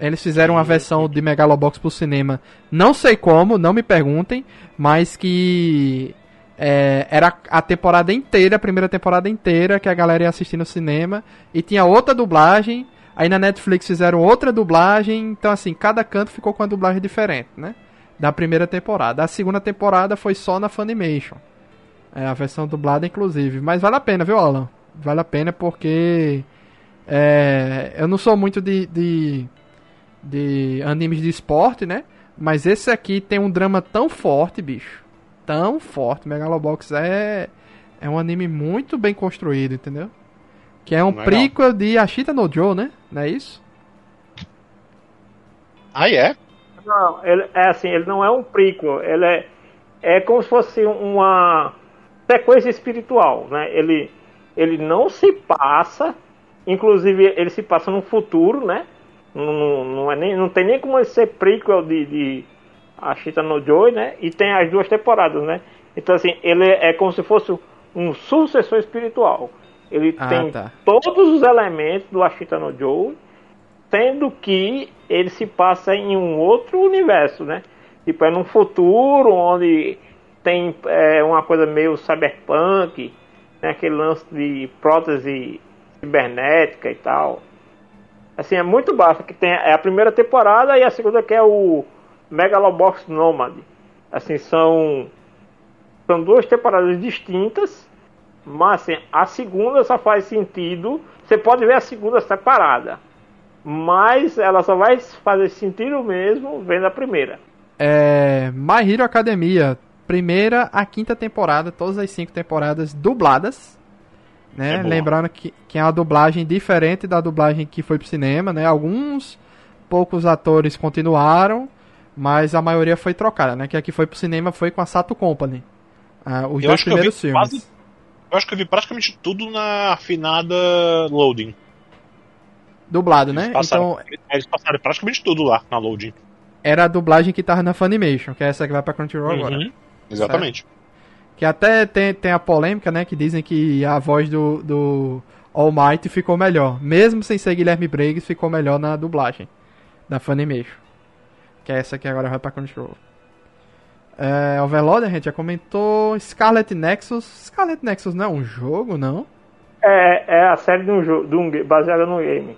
Eles fizeram uma versão de Megalobox pro cinema. Não sei como, não me perguntem, mas que é, era a temporada inteira, a primeira temporada inteira que a galera ia assistir no cinema. E tinha outra dublagem. Aí na Netflix fizeram outra dublagem. Então, assim, cada canto ficou com uma dublagem diferente, né? Da primeira temporada. A segunda temporada foi só na Funimation. É a versão dublada, inclusive. Mas vale a pena, viu, Alan? Vale a pena porque. é, eu não sou muito de, de, de animes de esporte, né? Mas esse aqui tem um drama tão forte, bicho. Tão forte. Megalobox é, é um anime muito bem construído, entendeu? Que é um Legal. prequel de Ashita no Joe, né? Não é isso? Ah, é? Não, ele é assim, ele não é um prequel, ele é, é como se fosse uma sequência espiritual, né? Ele, ele não se passa, inclusive ele se passa no futuro, né? Não, não, é nem, não tem nem como ele ser prequel de, de Ashita no Joy, né? E tem as duas temporadas, né? Então assim, ele é como se fosse um sucessor espiritual. Ele Ah, tem tá. todos os elementos do Ashita no Joy, sendo que ele se passa em um outro universo, né? Tipo, é num futuro onde tem é, uma coisa meio cyberpunk, Tem aquele lance de prótese cibernética e tal. Assim, é muito baixo. Que tem é a primeira temporada e a segunda que é o Megalobox Nomad. Assim, são são duas temporadas distintas, mas assim, a segunda só faz sentido. Você pode ver a segunda separada, mas ela só vai fazer sentido mesmo vendo a primeira. É, My Hero Academia, primeira a quinta temporada, todas as cinco temporadas dubladas. Né? É. Lembrando que, que é uma dublagem diferente da dublagem que foi pro cinema, né? Alguns poucos atores continuaram, mas a maioria foi trocada, né? Que aqui foi pro cinema foi com a Sato Company. Ah, os Eu dois que eu primeiros filmes. quase- Eu acho que eu vi praticamente tudo na afinada loading. Dublado, Eles né? passaram, Então eles passaram praticamente tudo lá na loading. era a dublagem que tava na Funimation, que é essa que vai pra Crunchyroll agora. Uhum, Exatamente. Que até tem, tem a polêmica, né? Que dizem que a voz do, do All Might ficou melhor. Mesmo sem ser Guilherme Briggs, ficou melhor na dublagem da Funimation. Que é essa que agora vai pra Crunchyroll. É, Overlord, a gente já comentou. Scarlet Nexus. Scarlet Nexus não é um jogo, não? É, é a série de um jogo, de um, baseada no game.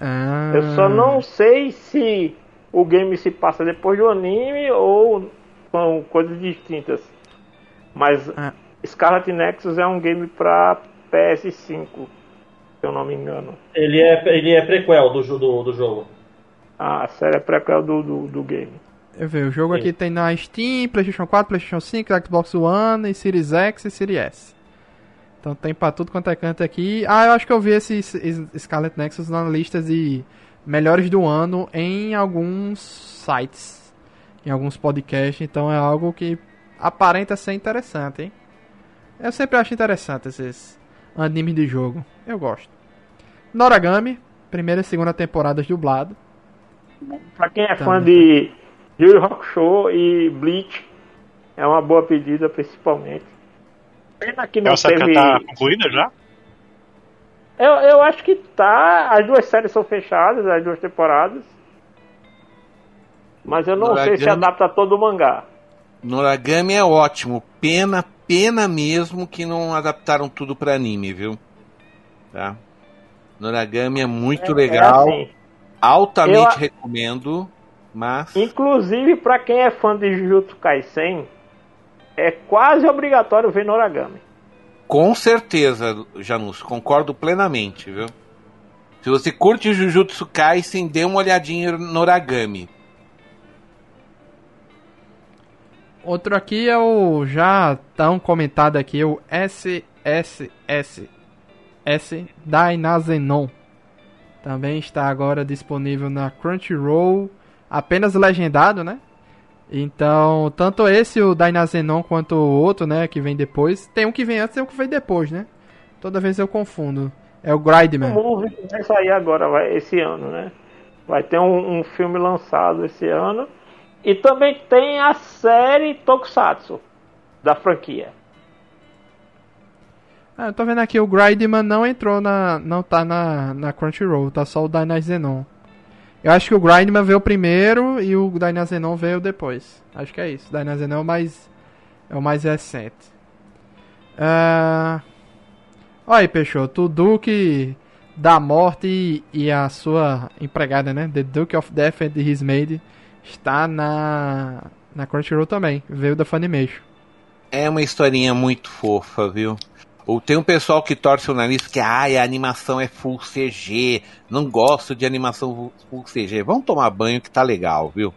Ah, Eu só não sei se o game se passa depois do anime ou são coisas distintas. Mas Ah. Scarlet Nexus é um game pra PS5, se eu não me engano. Ele é, ele é prequel do, do, do jogo. A série é prequel do, do, do game. Eu vi, o jogo aqui tem na Steam, PlayStation 4, PlayStation 5, Xbox One, e Series X e Series S. Então tem pra tudo quanto é canto aqui. Ah, eu acho que eu vi esse Scarlet Nexus na lista de melhores do ano em alguns sites, em alguns podcasts. Então é algo que aparenta ser interessante, hein? Eu sempre acho interessante esses animes de jogo. Eu gosto. Noragami, primeira e segunda temporadas dublado. Pra quem é Tá, fã né? de Yu Yu Hakusho e Bleach, é uma boa pedida, principalmente. Pena que não Essa teve... tá concluída já? Eu, eu acho que tá. As duas séries são fechadas, as duas temporadas. Mas eu não sei se Noragami- adapta todo o mangá. Noragami é ótimo. Pena, pena mesmo que não adaptaram tudo pra anime, viu? Tá? Noragami é muito É legal. assim. Altamente Eu- recomendo. Mas. Inclusive, pra quem é fã de Jujutsu Kaisen, é quase obrigatório ver Noragami. Com certeza, Janus, concordo plenamente, viu? Se você curte Jujutsu Kaisen, dê uma olhadinha no Noragami. Outro aqui é o já tão comentado aqui, o SSS S Dainazenon. Também está agora disponível na Crunchyroll, apenas legendado, né? Então, tanto esse, o Dainazenon, quanto o outro, né, que vem depois. Tem um que vem antes e um que vem depois, né? Toda vez eu confundo. É o O Grindman. Movie vai sair agora, vai, esse ano, né? Vai ter um, um filme lançado esse ano. E também tem a série Tokusatsu da franquia. Ah, eu tô vendo aqui, o Grindman não entrou na. não tá na, na Crunchyroll, tá só o Dainazenon. Eu acho que o Grindman veio primeiro e o Dainazenon veio depois. Acho que é isso. O Dainazenon é o mais, é o mais recente. Ah, Olha aí, Peixoto, o Duque da Morte e, e a sua empregada, né? The Duke of Death and His Maid está na, na Crunchyroll também. Veio da Funimation. É uma historinha muito fofa, viu? Ou tem um pessoal que torce o nariz que ai, a animação é full CG, não gosto de animação full CG. Vamos tomar banho que tá legal, viu?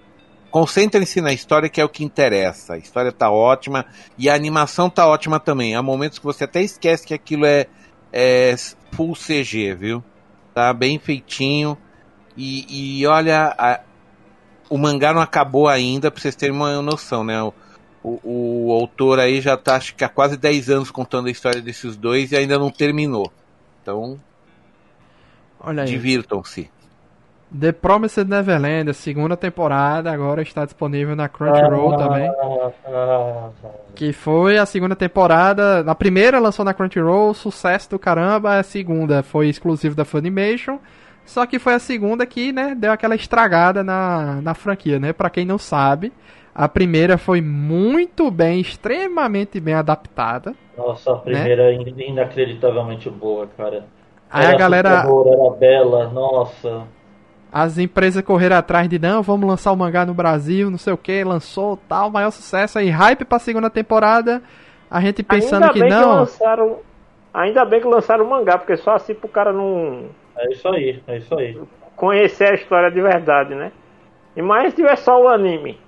Concentrem-se na história que é o que interessa. A história tá ótima e a animação tá ótima também. Há momentos que você até esquece que aquilo é, é full CG, viu? Tá bem feitinho. E, e olha, a- o mangá não acabou ainda, pra vocês terem uma noção, né? O, o, o autor aí já tá, acho que há quase 10 anos contando a história desses dois e ainda não terminou. Então, Olha aí. divirtam-se. The Promised Neverland, a segunda temporada, agora está disponível na Crunchyroll também. Que foi a segunda temporada. Na primeira lançou na Crunchyroll, sucesso do caramba. A segunda foi exclusivo da Funimation. Só que foi a segunda que, né, deu aquela estragada na, na franquia, né? Pra quem não sabe, A primeira foi muito bem, extremamente bem adaptada. Nossa, a primeira né? é inacreditavelmente boa, cara. Aí era a galera. Terror, era bela, nossa. As empresas correram atrás de não, vamos lançar o mangá no Brasil, não sei o que, lançou tal, maior sucesso aí, hype pra segunda temporada. A gente pensando ainda que bem não. Que lançaram, ainda bem que lançaram o mangá, porque só assim pro cara não. É isso aí, é isso aí. Conhecer a história de verdade, né? E mais se tiver só o anime.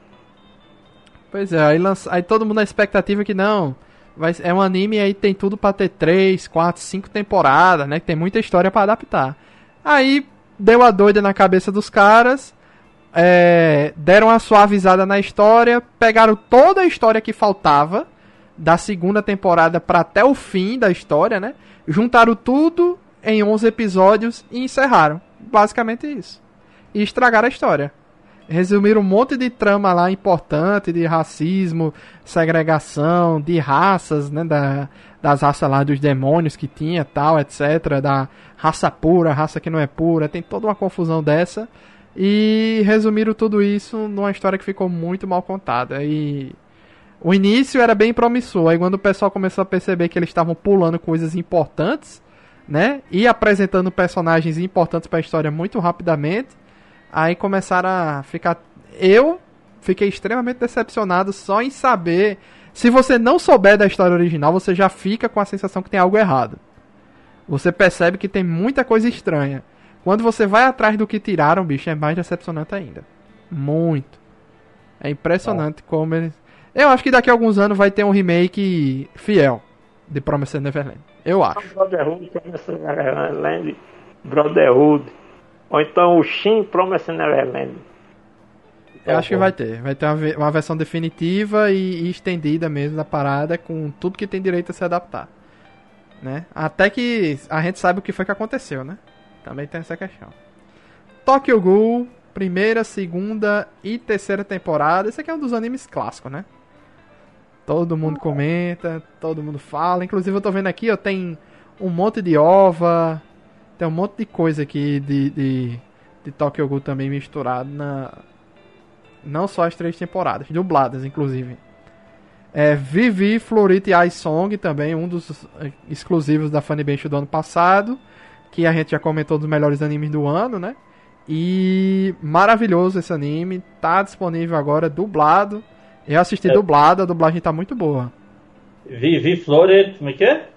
Pois é, aí, lança, aí todo mundo na expectativa que não. Vai, é um anime aí tem tudo pra ter 3, 4, 5 temporadas, né? Que tem muita história para adaptar. Aí deu a doida na cabeça dos caras. É, deram uma suavizada na história, pegaram toda a história que faltava da segunda temporada para até o fim da história, né? Juntaram tudo em 11 episódios e encerraram. Basicamente isso. E estragaram a história. Resumiram um monte de trama lá importante de racismo, segregação, de raças, né? Da, das raças lá dos demônios que tinha, tal, etc. Da raça pura, raça que não é pura. Tem toda uma confusão dessa. E resumiram tudo isso numa história que ficou muito mal contada. E o início era bem promissor. Aí quando o pessoal começou a perceber que eles estavam pulando coisas importantes, né? E apresentando personagens importantes para a história muito rapidamente Aí começaram a ficar. Eu fiquei extremamente decepcionado só em saber. Se você não souber da história original, você já fica com a sensação que tem algo errado. Você percebe que tem muita coisa estranha. Quando você vai atrás do que tiraram, bicho, é mais decepcionante ainda. Muito. É impressionante como eles. Eu acho que daqui a alguns anos vai ter um remake fiel de Promised Neverland. Eu acho. Brotherhood, Promised Neverland, Brotherhood. Ou então o Shin Promised Neverland. Eu acho que vai ter. Vai ter uma, uma versão definitiva e, e, estendida mesmo da parada, com tudo que tem direito a se adaptar. Né? Até que a gente sabe o que foi que aconteceu, né? Também tem essa questão. Tokyo Ghoul, primeira, segunda e terceira temporada. Esse aqui é um dos animes clássicos, né? Todo mundo comenta, todo mundo fala. Inclusive eu tô vendo aqui, ó, tem um monte de ova, tem um monte de coisa aqui de, de, de Tokyo Ghoul também misturado na. Não só as três temporadas, dubladas inclusive. É, Vivi, Florita e Ice Song também, um dos é, exclusivos da Funimation do ano passado. Que a gente já comentou dos melhores animes do ano, né? E maravilhoso esse anime. Tá disponível agora, dublado. Eu assisti é. dublado, a dublagem tá muito boa. Vivi, Florita, como é que é?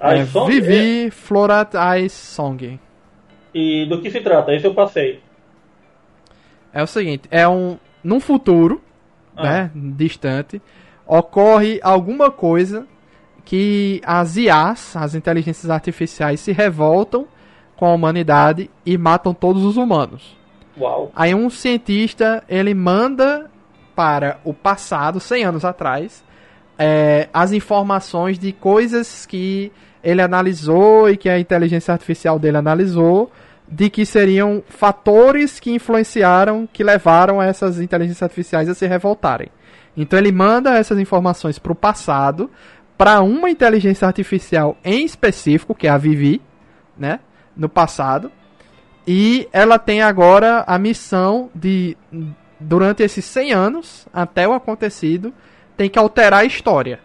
É, Vivi é... Florat Ice Song. E do que se trata? Esse eu passei. É o seguinte, é um. Num futuro, ah. né? Distante, ocorre alguma coisa que as IAs, as inteligências artificiais, se revoltam com a humanidade e matam todos os humanos. Uau. Aí um cientista ele manda para o passado, 100 anos atrás, é, as informações de coisas que ele analisou e que a inteligência artificial dele analisou de que seriam fatores que influenciaram, que levaram essas inteligências artificiais a se revoltarem. Então ele manda essas informações para o passado, para uma inteligência artificial em específico, que é a Vivi, né, no passado, e ela tem agora a missão de, durante esses 100 anos, até o acontecido, tem que alterar a história.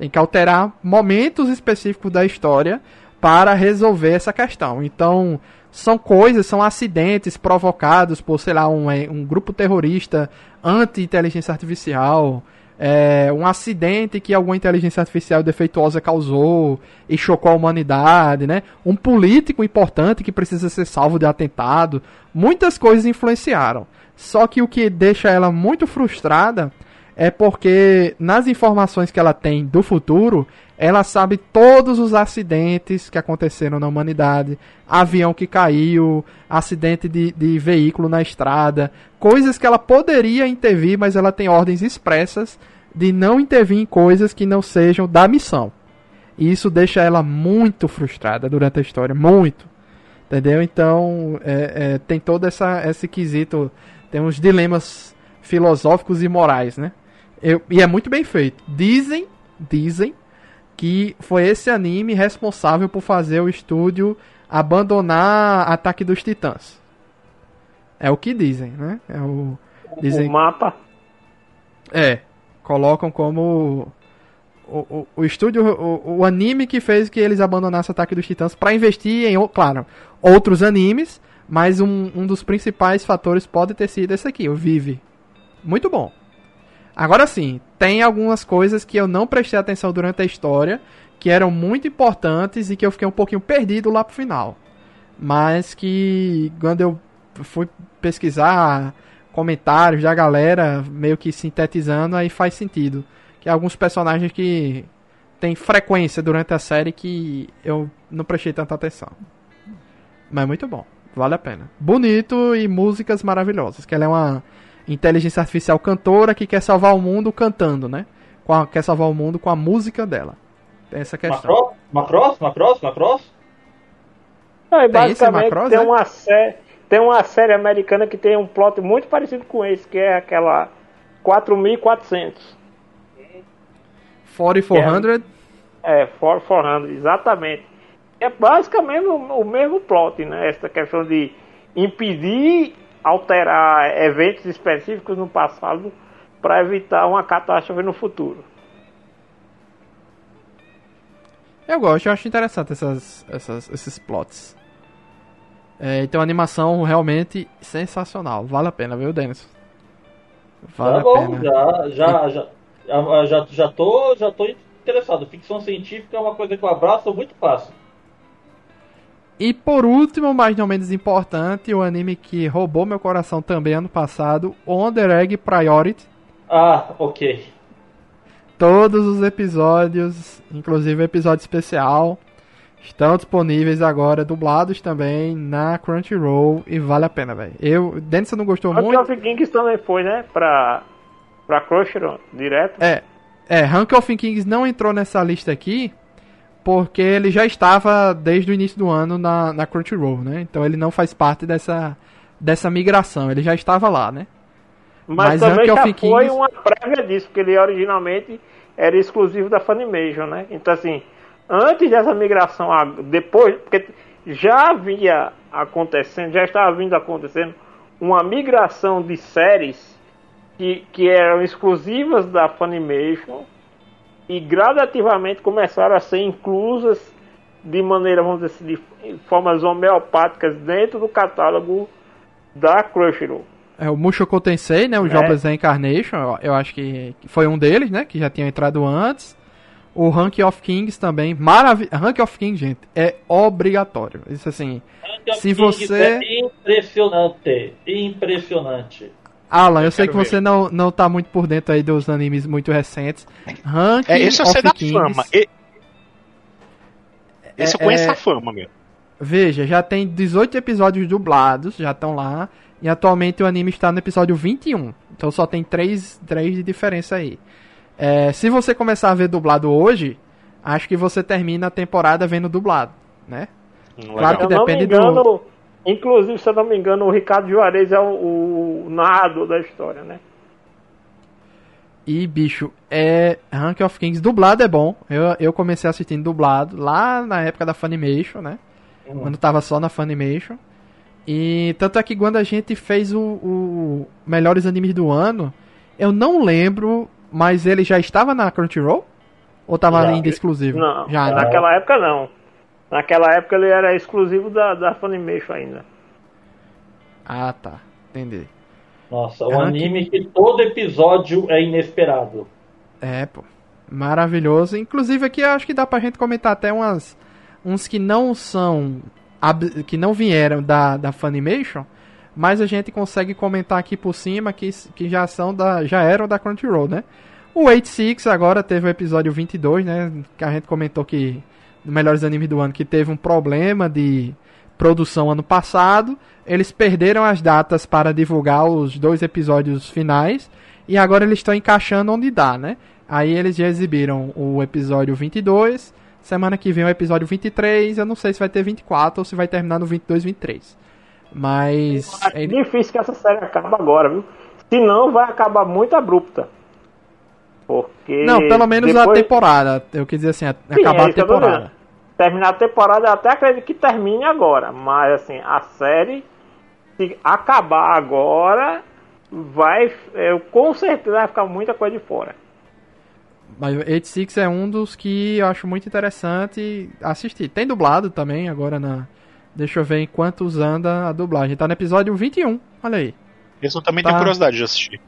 Tem que alterar momentos específicos da história para resolver essa questão. Então, são coisas, são acidentes provocados por, sei lá, um, é, um grupo terrorista anti-inteligência artificial, é, um acidente que alguma inteligência artificial defeituosa causou e chocou a humanidade, né? Um político importante que precisa ser salvo de atentado. Muitas coisas influenciaram. Só que o que deixa ela muito frustrada é porque nas informações que ela tem do futuro, ela sabe todos os acidentes que aconteceram na humanidade, avião que caiu, acidente de, de veículo na estrada, coisas que ela poderia intervir, mas ela tem ordens expressas de não intervir em coisas que não sejam da missão. E isso deixa ela muito frustrada durante a história, muito. Entendeu? Então, é, é, tem todo essa, esse quesito, tem uns dilemas filosóficos e morais, né? Eu, e é muito bem feito. Dizem, dizem que foi esse anime responsável por fazer o estúdio abandonar Ataque dos Titãs. É o que dizem, né? É o, dizem... o mapa. É, colocam como o, o, o estúdio, o, o anime que fez que eles abandonassem Ataque dos Titãs para investir em, claro, outros animes, mas um, um dos principais fatores pode ter sido esse aqui, o Vive. Muito bom. Agora sim, tem algumas coisas que eu não prestei atenção durante a história, que eram muito importantes e que eu fiquei um pouquinho perdido lá pro final. Mas que quando eu fui pesquisar comentários da galera, meio que sintetizando, aí faz sentido. Que há alguns personagens que tem frequência durante a série que eu não prestei tanta atenção. Mas muito bom, vale a pena. Bonito e músicas maravilhosas. Que ela é uma inteligência artificial cantora que quer salvar o mundo cantando, né? Com a- quer salvar o mundo com a música dela. Tem essa questão. Macross? Macross? Macross? Macross? Não, e Tem basicamente Macross, tem é? uma série, tem uma série americana que tem um plot muito parecido com esse, que é aquela 4400. 4400, É, 4400, exatamente. É basicamente o, o mesmo plot, né? Essa questão de impedir alterar eventos específicos no passado para evitar uma catástrofe no futuro. Eu gosto, eu acho interessante essas, essas, esses plots. É, então a animação realmente sensacional. Vale a pena, viu, Denis? Vale tá a bom, pena. já, já, já, já, já, já, tô, já tô interessado. Ficção científica é uma coisa que eu abraço muito fácil. E por último, mas não menos importante, o anime que roubou meu coração também ano passado, Wonder Egg Priority. Ah, ok. Todos os episódios, inclusive o episódio especial, estão disponíveis agora, dublados também na Crunchyroll e vale a pena, velho. Eu, Denison não gostou Rank muito. of Kings também foi, né? Pra, pra Crunchyroll, direto. É, é, Rank of Kings não entrou nessa lista aqui porque ele já estava desde o início do ano na, na Crunchyroll, né? Então ele não faz parte dessa, dessa migração, ele já estava lá, né? Mas, Mas também Rank já of foi uma prévia disso, porque ele originalmente era exclusivo da Funimation, né? Então assim, antes dessa migração, depois, porque já havia acontecendo, já estava vindo acontecendo uma migração de séries que, que eram exclusivas da Funimation e gradativamente começaram a ser inclusas de maneira, vamos dizer assim, de formas homeopáticas dentro do catálogo da Crunchyroll. É o Mushoku Tensei, né? O É. Jobless Reincarnation, eu, eu acho que foi um deles, né? Que já tinha entrado antes. O Rank of Kings também, maravilhoso. Rank of Kings, gente, é obrigatório. Isso assim, Se você- É impressionante. Impressionante. Alan, eu, sei que quero você não, não tá muito por dentro aí dos animes muito recentes. Rank É, esse eu of sei da Kings. fama. E- Esse eu É- conheço é- a fama mesmo. Veja, já tem 18 episódios dublados, já estão lá. E atualmente o anime está no episódio 21. Então só tem 3, três de diferença aí. É, se você começar a ver dublado hoje, acho que você termina a temporada vendo dublado, né? Hum, Claro que Se eu não me depende engano, do- inclusive, se eu não me engano, o Ricardo Juarez é o, o narrador da história, né? E, bicho, é. Rank of Kings dublado é bom. Eu, eu comecei assistindo dublado lá na época da Funimation, né? Quando tava só na Funimation. E tanto é que quando a gente fez o, o Melhores Animes do Ano, eu não lembro, mas ele já estava na Crunchyroll? Ou tava Já. ainda exclusivo? Não, já, naquela época não. Naquela época ele era exclusivo da, da Funimation ainda. Ah, tá. Entendi. Nossa, um Ah, anime que todo episódio é inesperado. É, pô. Maravilhoso. Inclusive aqui eu acho que dá pra gente comentar até umas uns que não são que não vieram da, da Funimation, mas a gente consegue comentar aqui por cima que, que já são da já eram da Crunchyroll, né? O 86 agora teve o episódio 22, né, que a gente comentou que melhores animes do ano que teve um problema de produção ano passado. Eles perderam as datas para divulgar os dois episódios finais e agora eles estão encaixando onde dá, né? Aí eles já exibiram o episódio 22, semana que vem o episódio 23, eu não sei se vai ter 24 ou se vai terminar no 22, 23. Mas ele- difícil que essa série acabe agora, viu? Se não, vai acabar muito abrupta. Porque. não, pelo menos a depois- temporada, eu quis dizer assim, a- Sim, acabar é a isso eu temporada. Terminar a temporada, eu até acredito que termine agora. Mas assim, a série, se acabar agora, vai, é, com certeza vai ficar muita coisa de fora. Mas 86 é um dos que eu acho muito interessante assistir. Tem dublado também agora na. Deixa eu ver em quantos anda a dublagem. Tá no episódio 21, olha aí. Esse eu também Tá. tenho curiosidade de assistir.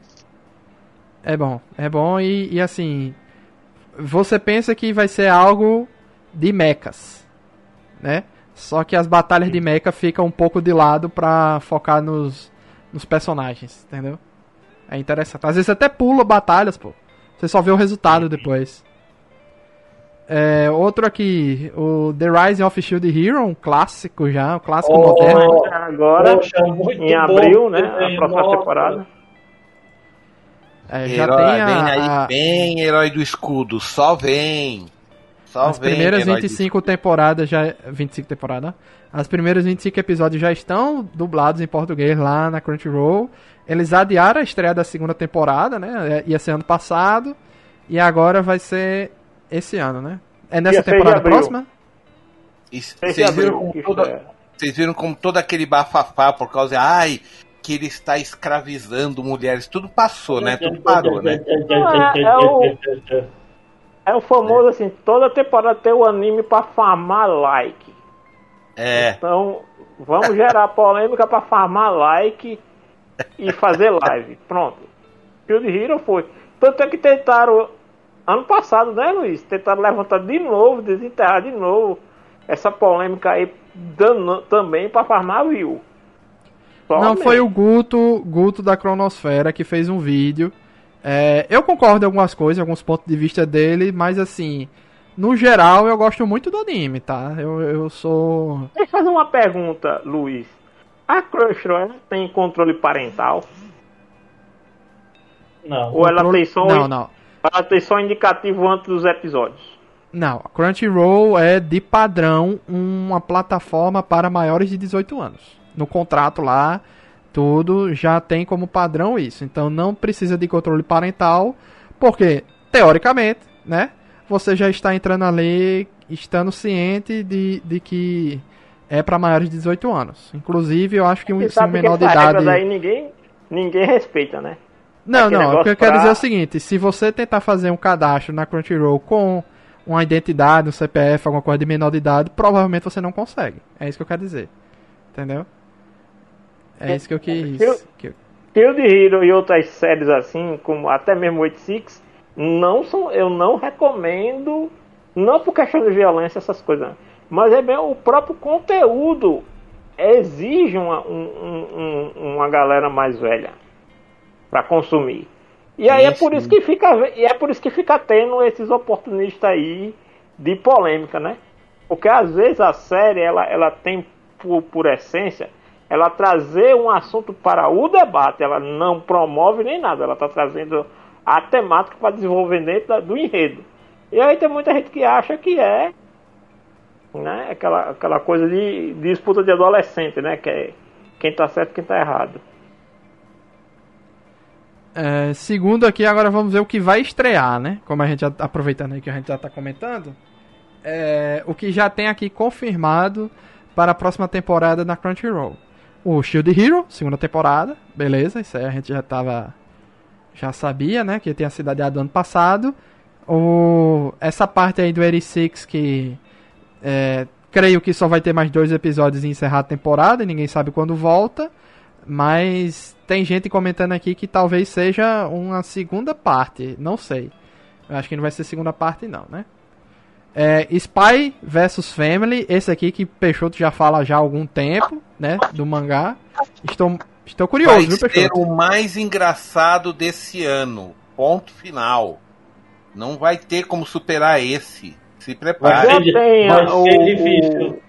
É bom, é bom e, e assim. Você pensa que vai ser algo de mechas, né? Só que as batalhas de mecha ficam um pouco de lado pra focar nos, nos personagens, entendeu? É interessante. Às vezes até pula batalhas, pô. Você só vê o resultado depois. É, outro aqui, o The Rising of Shield Hero, um clássico já, um clássico Oh, moderno. Agora, Poxa, em bom abril, né? A próxima nossa. temporada. É, já Herói, tem vem aí, a, a- vem, herói do escudo, só vem. Só As vem, primeiras herói do 25 temporadas já. 25 temporadas? As primeiras 25 episódios já estão dublados em português lá na Crunchyroll. Eles adiaram a estreia da segunda temporada, né? É, Ia ser ano passado. E agora vai ser esse ano, né? É nessa Dia temporada próxima? Vocês viram, como toda, é. vocês viram como todo aquele bafafá por causa. Ai, que ele está escravizando mulheres. Tudo passou, né? Tudo parou, né? É, é o- É o famoso assim, toda temporada tem o anime pra farmar like. É. Então, vamos gerar polêmica pra farmar like e fazer live. Pronto. Shield Hero foi. Tanto é que tentaram, ano passado, né, Luiz? Tentaram levantar de novo, desenterrar de novo essa polêmica aí dano, também pra farmar view. Só Não, mesmo. foi o Guto, Guto da Cronosfera que fez um vídeo. É, eu concordo em algumas coisas, alguns pontos de vista dele, mas assim, no geral eu gosto muito do anime, tá? Eu, eu sou. Deixa eu fazer uma pergunta, Luiz. A Crunchyroll tem controle parental? Não. Ou ela tem só, um Não, não. ela tem só indicativo antes dos episódios? Não, a Crunchyroll é de padrão uma plataforma para maiores de 18 anos. No contrato lá, tudo já tem como padrão isso. Então não precisa de controle parental, porque, teoricamente, né? Você já está entrando ali, estando ciente de, de que é para maiores de 18 anos. Inclusive, eu acho que um que menor de idade. daí ninguém, ninguém respeita, né? Não, Aquele não. O que eu negócio quero pra- dizer é o seguinte: se você tentar fazer um cadastro na Crunchyroll com uma identidade, um CPF, alguma coisa de menor de idade, provavelmente você não consegue. É isso que eu quero dizer. Entendeu? É isso que eu quis. Eu- que eu- Shield Hero e outras séries assim, como até mesmo 86, não são, eu não recomendo, não por questão de violência, essas coisas, mas é bem o próprio conteúdo exige uma, um- um- um- uma galera mais velha para consumir. E aí é Sim, por sim. isso que fica e é por isso que fica tendo esses oportunistas aí de polêmica, né? Porque às vezes a série ela, ela tem por, por essência ela trazer um assunto para o debate, ela não promove nem nada, ela está trazendo a temática para desenvolver dentro da- do enredo. E aí tem muita gente que acha que é né, aquela, aquela coisa de, de disputa de adolescente, né? Que é quem tá certo e quem tá errado. É, segundo aqui, agora vamos ver o que vai estrear, né? Como a gente aproveitando aí que a gente já tá comentando. É, o que já tem aqui confirmado para a próxima temporada na Crunchyroll. O Shield Hero, segunda temporada, beleza, isso aí a gente já tava. Já sabia, né? Que tinha sido adiado ano passado. O, essa parte aí do 86 que. É, creio que só vai ter mais dois episódios e encerrar a temporada e ninguém sabe quando volta. Mas tem gente comentando aqui que talvez seja uma segunda parte. Não sei. Eu acho que não vai ser segunda parte, não, né? É, Spy vs Family, esse aqui que Peixoto já fala já há algum tempo, né? Do mangá. Estou, estou curioso, Vai viu, ser Peixoto? o mais engraçado desse ano. Ponto final. Não vai ter como superar esse. Se Vai prepare. Já ser, tem vai ser o- difícil.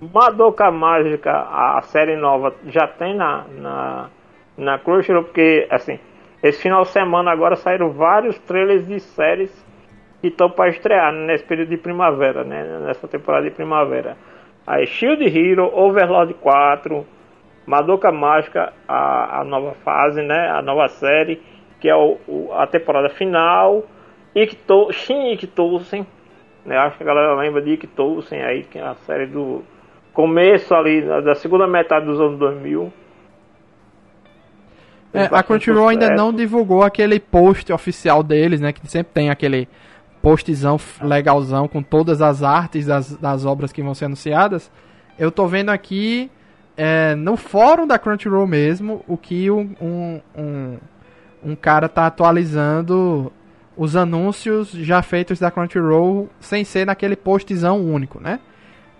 Madoka Mágica, a série nova, já tem na, na, na Crunchyroll, porque, assim, esse final de semana agora saíram vários trailers de séries que estão para estrear nesse período de primavera, né? Nessa temporada de primavera. Aí Shield Hero, Overlord 4, Madoka Mágica, a, a nova fase, né? A nova série, que é o, o- a temporada final. Ikito, Shin Ikitosen, né? Acho que a galera lembra de Ikitosen aí, que é a série do começo ali, da da segunda metade dos anos 2000. É, a Crunchyroll ainda não divulgou aquele post oficial deles, né? Que sempre tem aquele postzão legalzão com todas as artes das, das obras que vão ser anunciadas. Eu tô vendo aqui é, no fórum da Crunchyroll mesmo o que um, um, um, um cara tá atualizando os anúncios já feitos da Crunchyroll sem ser naquele postzão único, né?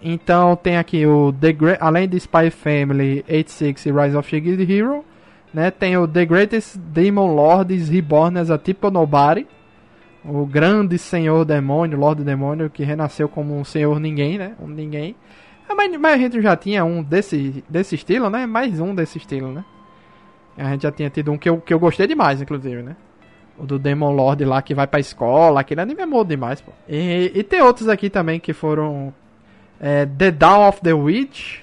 Então tem aqui o The Gre- além de Spy Family, 86 e Rise of Shiggy Hero, né? Tem o The Greatest Demon Lord is Reborn as a Typical Nobody. O grande senhor demônio, Lord Demônio, que renasceu como um senhor ninguém, né? Um ninguém. Ah, Mas, mas a gente já tinha um desse, desse estilo, né? Mais um desse estilo, né? A gente já tinha tido um que eu, que eu gostei demais, inclusive, né? O do Demon Lord lá que vai pra escola. Aquele anime é bom demais, pô. E, e tem outros aqui também que foram... é, the Dawn of the Witch.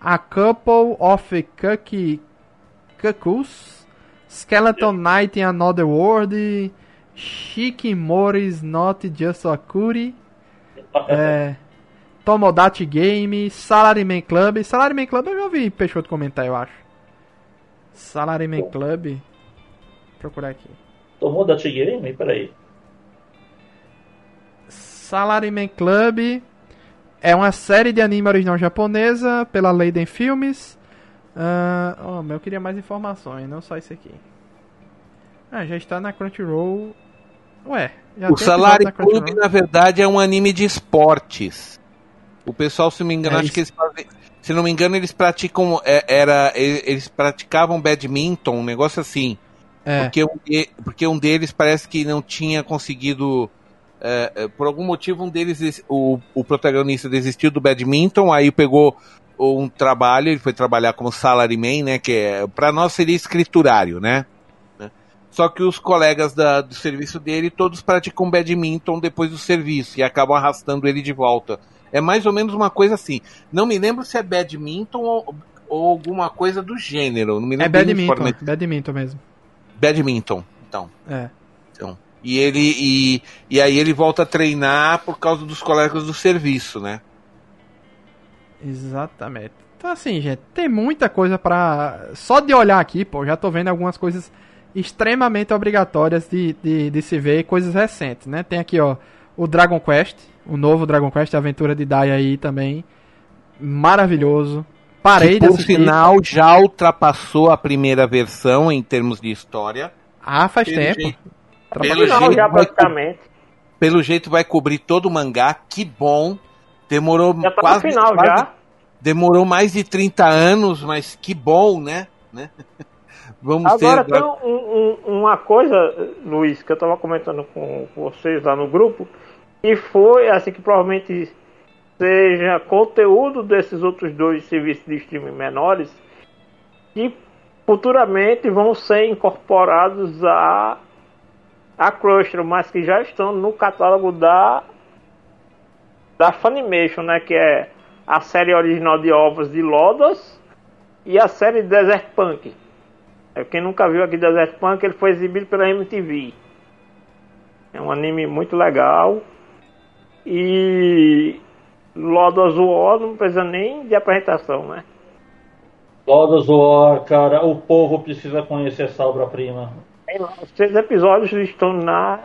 A Couple of Cookie... Cuckoos, Skeleton Knight in Another World, Shikimori's Not Just a Cutie, é, Tomodachi Game, Salaryman Club. Salaryman Club eu já ouvi Peixoto comentar, eu acho. Salaryman Club. Vou procurar aqui. Tomou da T-Game? Peraí. Salaryman Club é uma série de anime original japonesa pela Leiden Filmes. Ah, oh, eu queria mais informações, não só isso aqui. Ah, já está na Crunchyroll. Ué, O Salário episódio na Club, Crunchyroll? na verdade, é um anime de esportes. O pessoal, se não me engano, É acho isso. que eles fazem. Se não me engano, eles praticam. é, Era, eles praticavam badminton, um negócio assim. É, Porque, um de- porque um deles parece que não tinha conseguido. é, é, por algum motivo, um deles, o, o protagonista desistiu do badminton, aí pegou um trabalho, ele foi trabalhar como salaryman, né? Que é, para nós seria escriturário, né? Só que os colegas da- do serviço dele todos praticam badminton depois do serviço e acabam arrastando ele de volta. É mais ou menos uma coisa assim. Não me lembro se é badminton ou, ou alguma coisa do gênero. Não me é lembro o badminton, badminton mesmo. Badminton, então. É. então. E ele e, e aí ele volta a treinar por causa dos colegas do serviço, né? Exatamente. Então assim, gente, tem muita coisa pra. Só de olhar aqui, pô, já tô vendo algumas coisas extremamente obrigatórias de, de, de se ver, coisas recentes, né? Tem aqui, ó, o Dragon Quest, o novo Dragon Quest, a aventura de Dai aí também. Maravilhoso. Parei que, de por assistir. sinal já ultrapassou a primeira versão em termos de história. Ah, faz Pelo tempo. jeito- pelo Final jeito já vai- praticamente. Pelo jeito vai cobrir todo o mangá, que bom. Demorou Já tá quase, no final quase- já. Demorou mais de 30 anos, mas que bom, né? né? Vamos Agora ter tem um- um- uma coisa, Luiz, que eu estava comentando com vocês lá no grupo, e foi assim que provavelmente seja conteúdo desses outros dois serviços de streaming menores que futuramente vão ser incorporados a a Crunchyroll, mas que já estão no catálogo da da Funimation, né, que é a série original de ovos de Lodos e a série Desert Punk. É, Quem nunca viu aqui Desert Punk, ele foi exibido pela MTV. É um anime muito legal. E Lodos War não precisa nem de apresentação, né? God of War, cara, o povo precisa conhecer essa obra-prima. Os três episódios estão na.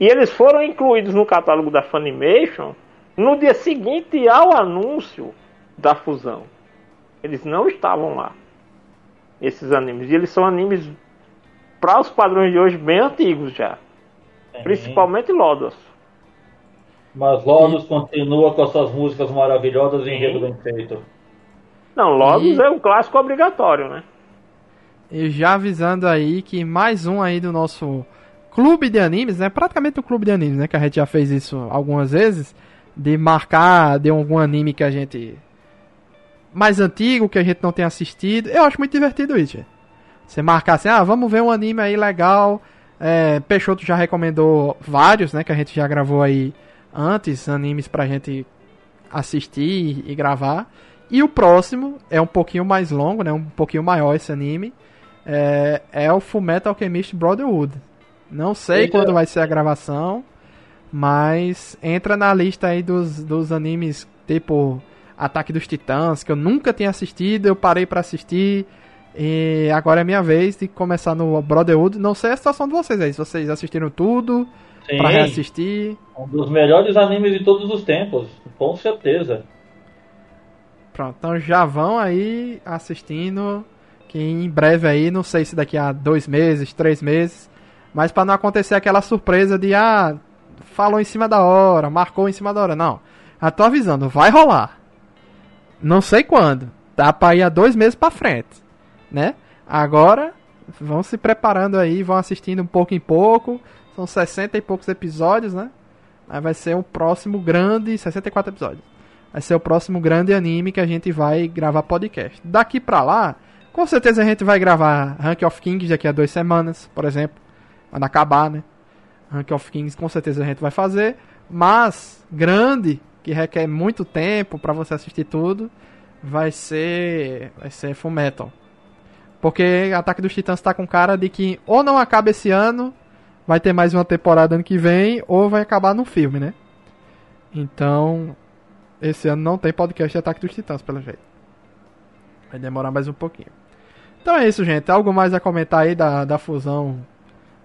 E eles foram incluídos no catálogo da Funimation no dia seguinte ao anúncio da fusão. Eles não estavam lá. Esses animes. E eles são animes, para os padrões de hoje, bem antigos já. Principalmente Lodos. Mas Lodos continua com as suas músicas maravilhosas e enredo bem feito. Não, Lodos E- é um clássico obrigatório, né? E já avisando aí que mais um aí do nosso clube de animes, né? Praticamente o clube de animes, né? Que a gente já fez isso algumas vezes. De marcar de algum anime que a gente. Mais antigo, que a gente não tem assistido. Eu acho muito divertido isso, gente. Você marcar assim, ah, vamos ver um anime aí legal. É, Peixoto já recomendou vários, né? Que a gente já gravou aí antes, animes pra gente assistir e gravar. E o próximo é um pouquinho mais longo, né? Um pouquinho maior esse anime. É, é o Fullmetal Alchemist Brotherhood. Não sei Eita. quando vai ser a gravação, mas entra na lista aí dos, dos animes tipo Ataque dos Titãs, que eu nunca tinha assistido, eu parei pra assistir E agora é minha vez de começar no Brotherhood. Não sei a situação de vocês aí, se vocês assistiram tudo, Sim, pra reassistir. um dos melhores animes de todos os tempos, com certeza. Pronto, então já vão aí assistindo. Que em breve aí, não sei se daqui a dois meses, três meses. Mas pra não acontecer aquela surpresa de ah, falou em cima da hora, marcou em cima da hora. Não. Já tô avisando, vai rolar. Não sei quando. Dá pra ir a dois meses pra frente. Né? Agora, vão se preparando aí, vão assistindo um pouco em pouco. São 60 e poucos episódios, né? Aí vai ser o próximo grande. 64 episódios. Vai ser o próximo grande anime que a gente vai gravar podcast. Daqui pra lá, com certeza a gente vai gravar Rank of Kings daqui a duas semanas, por exemplo. Quando acabar, né? Rank of Kings com certeza a gente vai fazer. Mas, grande, que requer muito tempo pra você assistir tudo, vai ser. Vai ser Full Metal. Porque Ataque dos Titãs tá com cara de que ou não acaba esse ano, vai ter mais uma temporada ano que vem, ou vai acabar no filme, né? Então, esse ano não tem podcast de Ataque dos Titãs, pelo jeito. Vai demorar mais um pouquinho. Então é isso, gente. Algo mais a comentar aí da, da fusão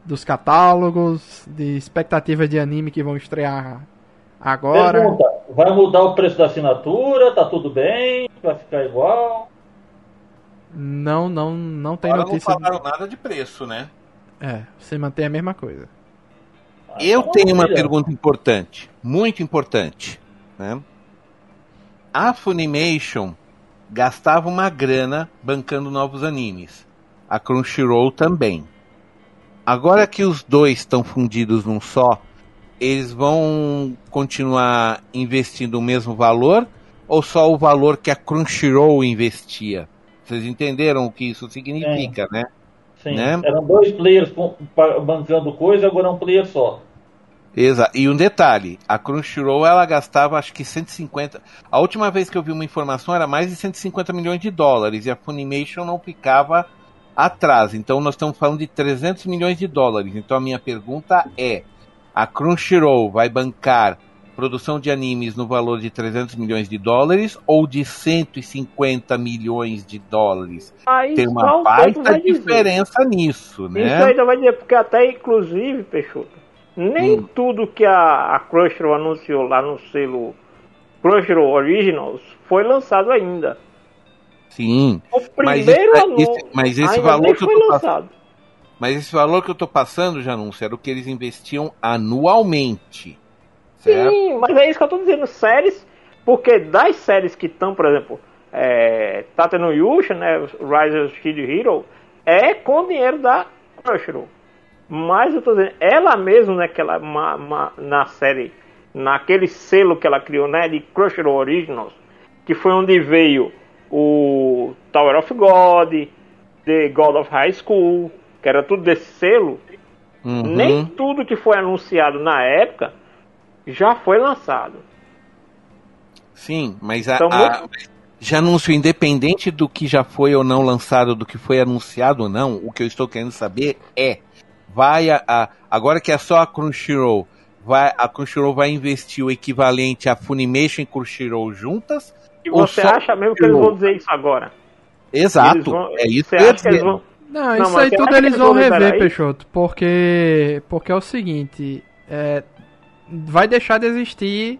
dos catálogos, de expectativas de anime que vão estrear agora? Pergunta, vai mudar o preço da assinatura? Tá tudo bem? Vai ficar igual? Não, não, não tem Agora não notícia. falaram nada de preço, né? É, você mantém a mesma coisa. Eu tá tenho uma pergunta importante, muito importante. Né? A Funimation gastava uma grana bancando novos animes. A Crunchyroll também. Agora que os dois estão fundidos num só, eles vão continuar investindo o mesmo valor ou só o valor que a Crunchyroll investia? Vocês entenderam o que isso significa, né? Sim, né? eram dois players bancando coisa, agora é um player só. Exato. E um detalhe, a Crunchyroll ela gastava acho que 150. A última vez que eu vi uma informação era mais de 150 milhões de dólares e a Funimation não ficava atrás. Então nós estamos falando de 300 milhões de dólares. Então a minha pergunta é: a Crunchyroll vai bancar produção de animes no valor de 300 milhões de dólares ou de 150 milhões de dólares? Aí Tem só uma baita vai dizer. diferença nisso, Isso né? ainda vai dizer, porque até inclusive, Peixoto, nem Hum. tudo que a, a Crunchyroll anunciou lá no selo Crunchyroll Originals foi lançado ainda. Sim. O Mas primeiro esse- anúncio mas esse valor que foi tô passando- lançado. Mas esse valor que eu tô passando, Janúncio, era o que eles investiam anualmente. Certo? Sim, mas é isso que eu tô dizendo, séries, porque das séries que estão, por exemplo, é, Tata no Yusha, né, Rise of Shield Hero, é com dinheiro da Crunchyroll. Mas eu tô dizendo, ela mesma, né, que ela, ma- ma- na série, naquele selo que ela criou, né, de Crunchyroll Originals, que foi onde veio o Tower of God, The God of High School, que era tudo desse selo, Uhum. nem tudo que foi anunciado na época já foi lançado. Sim, mas a, Então, a- independente do que já foi ou não lançado, do que foi anunciado ou não, o que eu estou querendo saber é, vai a, a- agora que é só a Crunchyroll, vai, a Crunchyroll vai investir o equivalente a Funimation e Crunchyroll juntas? E você acha mesmo que eles vão dizer isso agora? Exato, vão- é isso você que que eles vão... Não, Não, isso aí tudo eles eles vão rever, isso? Peixoto, porque porque é o seguinte, é, vai deixar de existir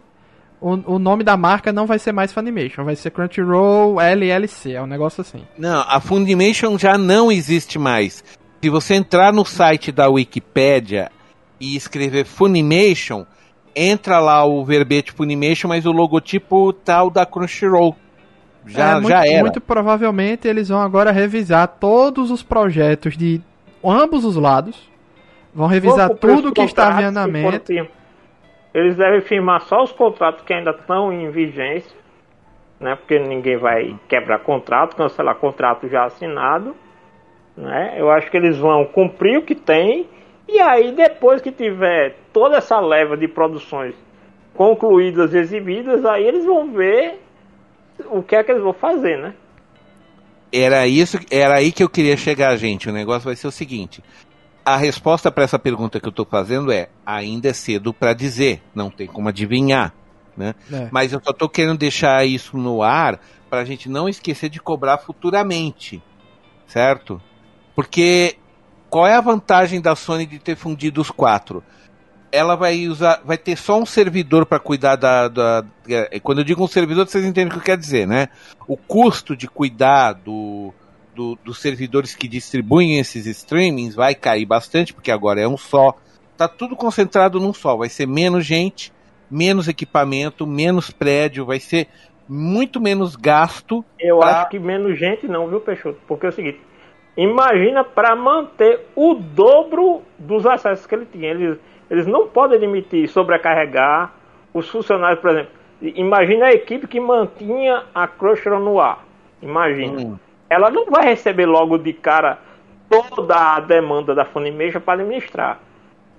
o, o nome da marca não vai ser mais Funimation, vai ser Crunchyroll LLC, é um negócio assim. Não, a Funimation já não existe mais. Se você entrar no site da Wikipédia e escrever Funimation, entra lá o verbete Funimation, mas o logotipo tal da Crunchyroll. Já, É, muito, já era. muito provavelmente eles vão agora revisar todos os projetos de ambos os lados. Vão revisar tudo que estava em que andamento. Eles devem firmar só os contratos que ainda estão em vigência, né? Porque ninguém vai quebrar contrato, cancelar contrato já assinado, né? Eu acho que eles vão cumprir o que tem e aí depois que tiver toda essa leva de produções concluídas, exibidas, aí eles vão ver o que é que eles vão fazer, né? Era isso, era aí que eu queria chegar, gente. O negócio vai ser o seguinte: a resposta para essa pergunta que eu estou fazendo é: ainda é cedo para dizer, não tem como adivinhar, né? É. Mas eu só estou querendo deixar isso no ar para a gente não esquecer de cobrar futuramente, certo? Porque qual é a vantagem da Sony de ter fundido os quatro? Ela vai usar, vai ter só um servidor para cuidar da, da, é, Quando eu digo um servidor, vocês entendem o que eu quero dizer, né? O custo de cuidar do, do, dos servidores que distribuem esses streamings vai cair bastante, porque agora é um só. Tá tudo concentrado num só. Vai ser menos gente, menos equipamento, menos prédio, vai ser muito menos gasto. Eu pra... acho que menos gente não, viu, Peixoto? Porque é o seguinte, imagina para manter o dobro dos acessos que ele tinha. Eles, eles não podem admitir sobrecarregar os funcionários, por exemplo. Imagina a equipe que mantinha a Crunchyroll no ar. Imagina. Hum. Ela não vai receber logo de cara toda a demanda da Funimation para administrar.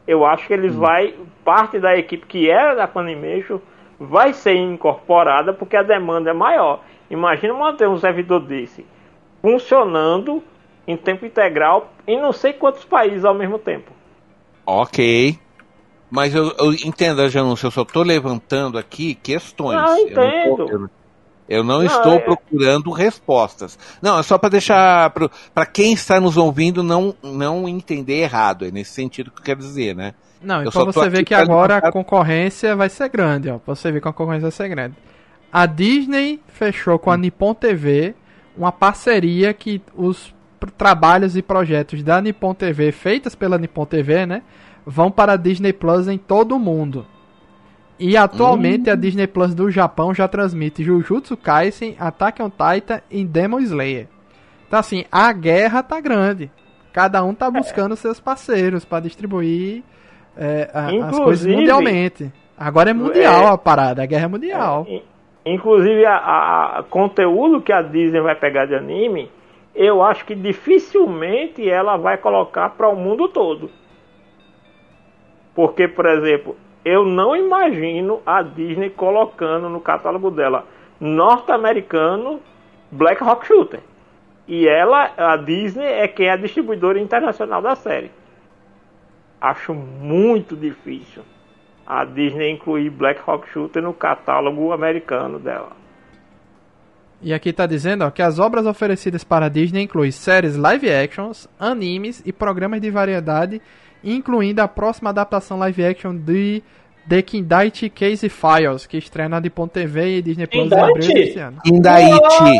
Eu acho que eles hum. vai parte da equipe que era da Funimation vai ser incorporada porque a demanda é maior. Imagina manter um servidor desse funcionando em tempo integral em não sei quantos países ao mesmo tempo. Ok. Mas eu, eu entendo, Janúncio, eu só estou levantando aqui questões. Ah, entendo. Eu não, eu não, não estou é... procurando respostas. Não, é só para deixar para quem está nos ouvindo não, não entender errado. É nesse sentido que eu quero dizer, né? Não, então você vê que agora a concorrência vai ser grande, ó. Você vê que a concorrência vai ser grande. A Disney fechou com a hum. Nippon TV uma parceria que os trabalhos e projetos da Nippon TV feitas pela Nippon TV, né, vão para a Disney Plus em todo o mundo. E atualmente hum. a Disney Plus do Japão já transmite Jujutsu Kaisen, Attack on Titan e Demon Slayer. Então assim, a guerra tá grande. Cada um tá é. buscando é. seus parceiros para distribuir é, a, as coisas mundialmente. Agora é mundial é, a parada, a guerra é mundial. É, inclusive, a, a, conteúdo que a Disney vai pegar de anime, eu acho que dificilmente ela vai colocar para o mundo todo. Porque, por exemplo, eu não imagino a Disney colocando no catálogo dela norte-americano Black Rock Shooter. E ela, a Disney, é quem é a distribuidora internacional da série acho muito difícil a Disney incluir Black Hawk Shooter no catálogo americano dela. E aqui está dizendo ó, que as obras oferecidas para a Disney incluem séries live actions, animes e programas de variedade, incluindo a próxima adaptação live action de The Kindaichi Case Files, que estreia na Nippon TV e Disney Plus em abril desse ano. Kindaichi!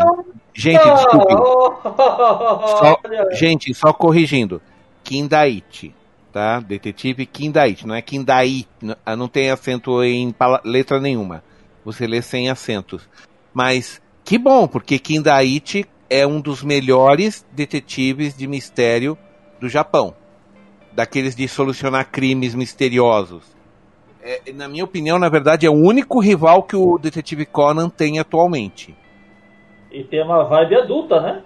Gente, desculpe. Só, gente, só corrigindo. Kindaichi tá? Detetive Kindait, não é Kindai, ah, não tem acento em letra nenhuma. Você lê sem acentos. Mas que bom, porque Kindaichi é um dos melhores detetives de mistério do Japão. Daqueles de solucionar crimes misteriosos. É, na minha opinião, na verdade, é o único rival que o Detetive Conan tem atualmente. E tem uma vibe adulta, né?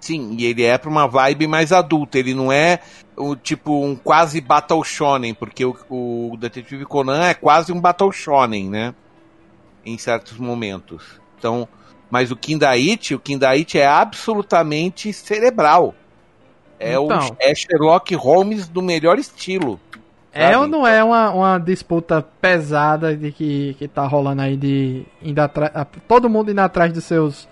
Sim, e ele é pra uma vibe mais adulta. Ele não é o tipo um quase Battle Shonen, porque o, o Detetive Conan é quase um Battle Shonen, né? Em certos momentos. Então, mas o Kindaichi, o Kindaichi é absolutamente cerebral. É então, o é Sherlock Holmes do melhor estilo. É sabe? ou não é uma, uma disputa pesada de que, que tá rolando aí de indo todo mundo indo atrás dos seus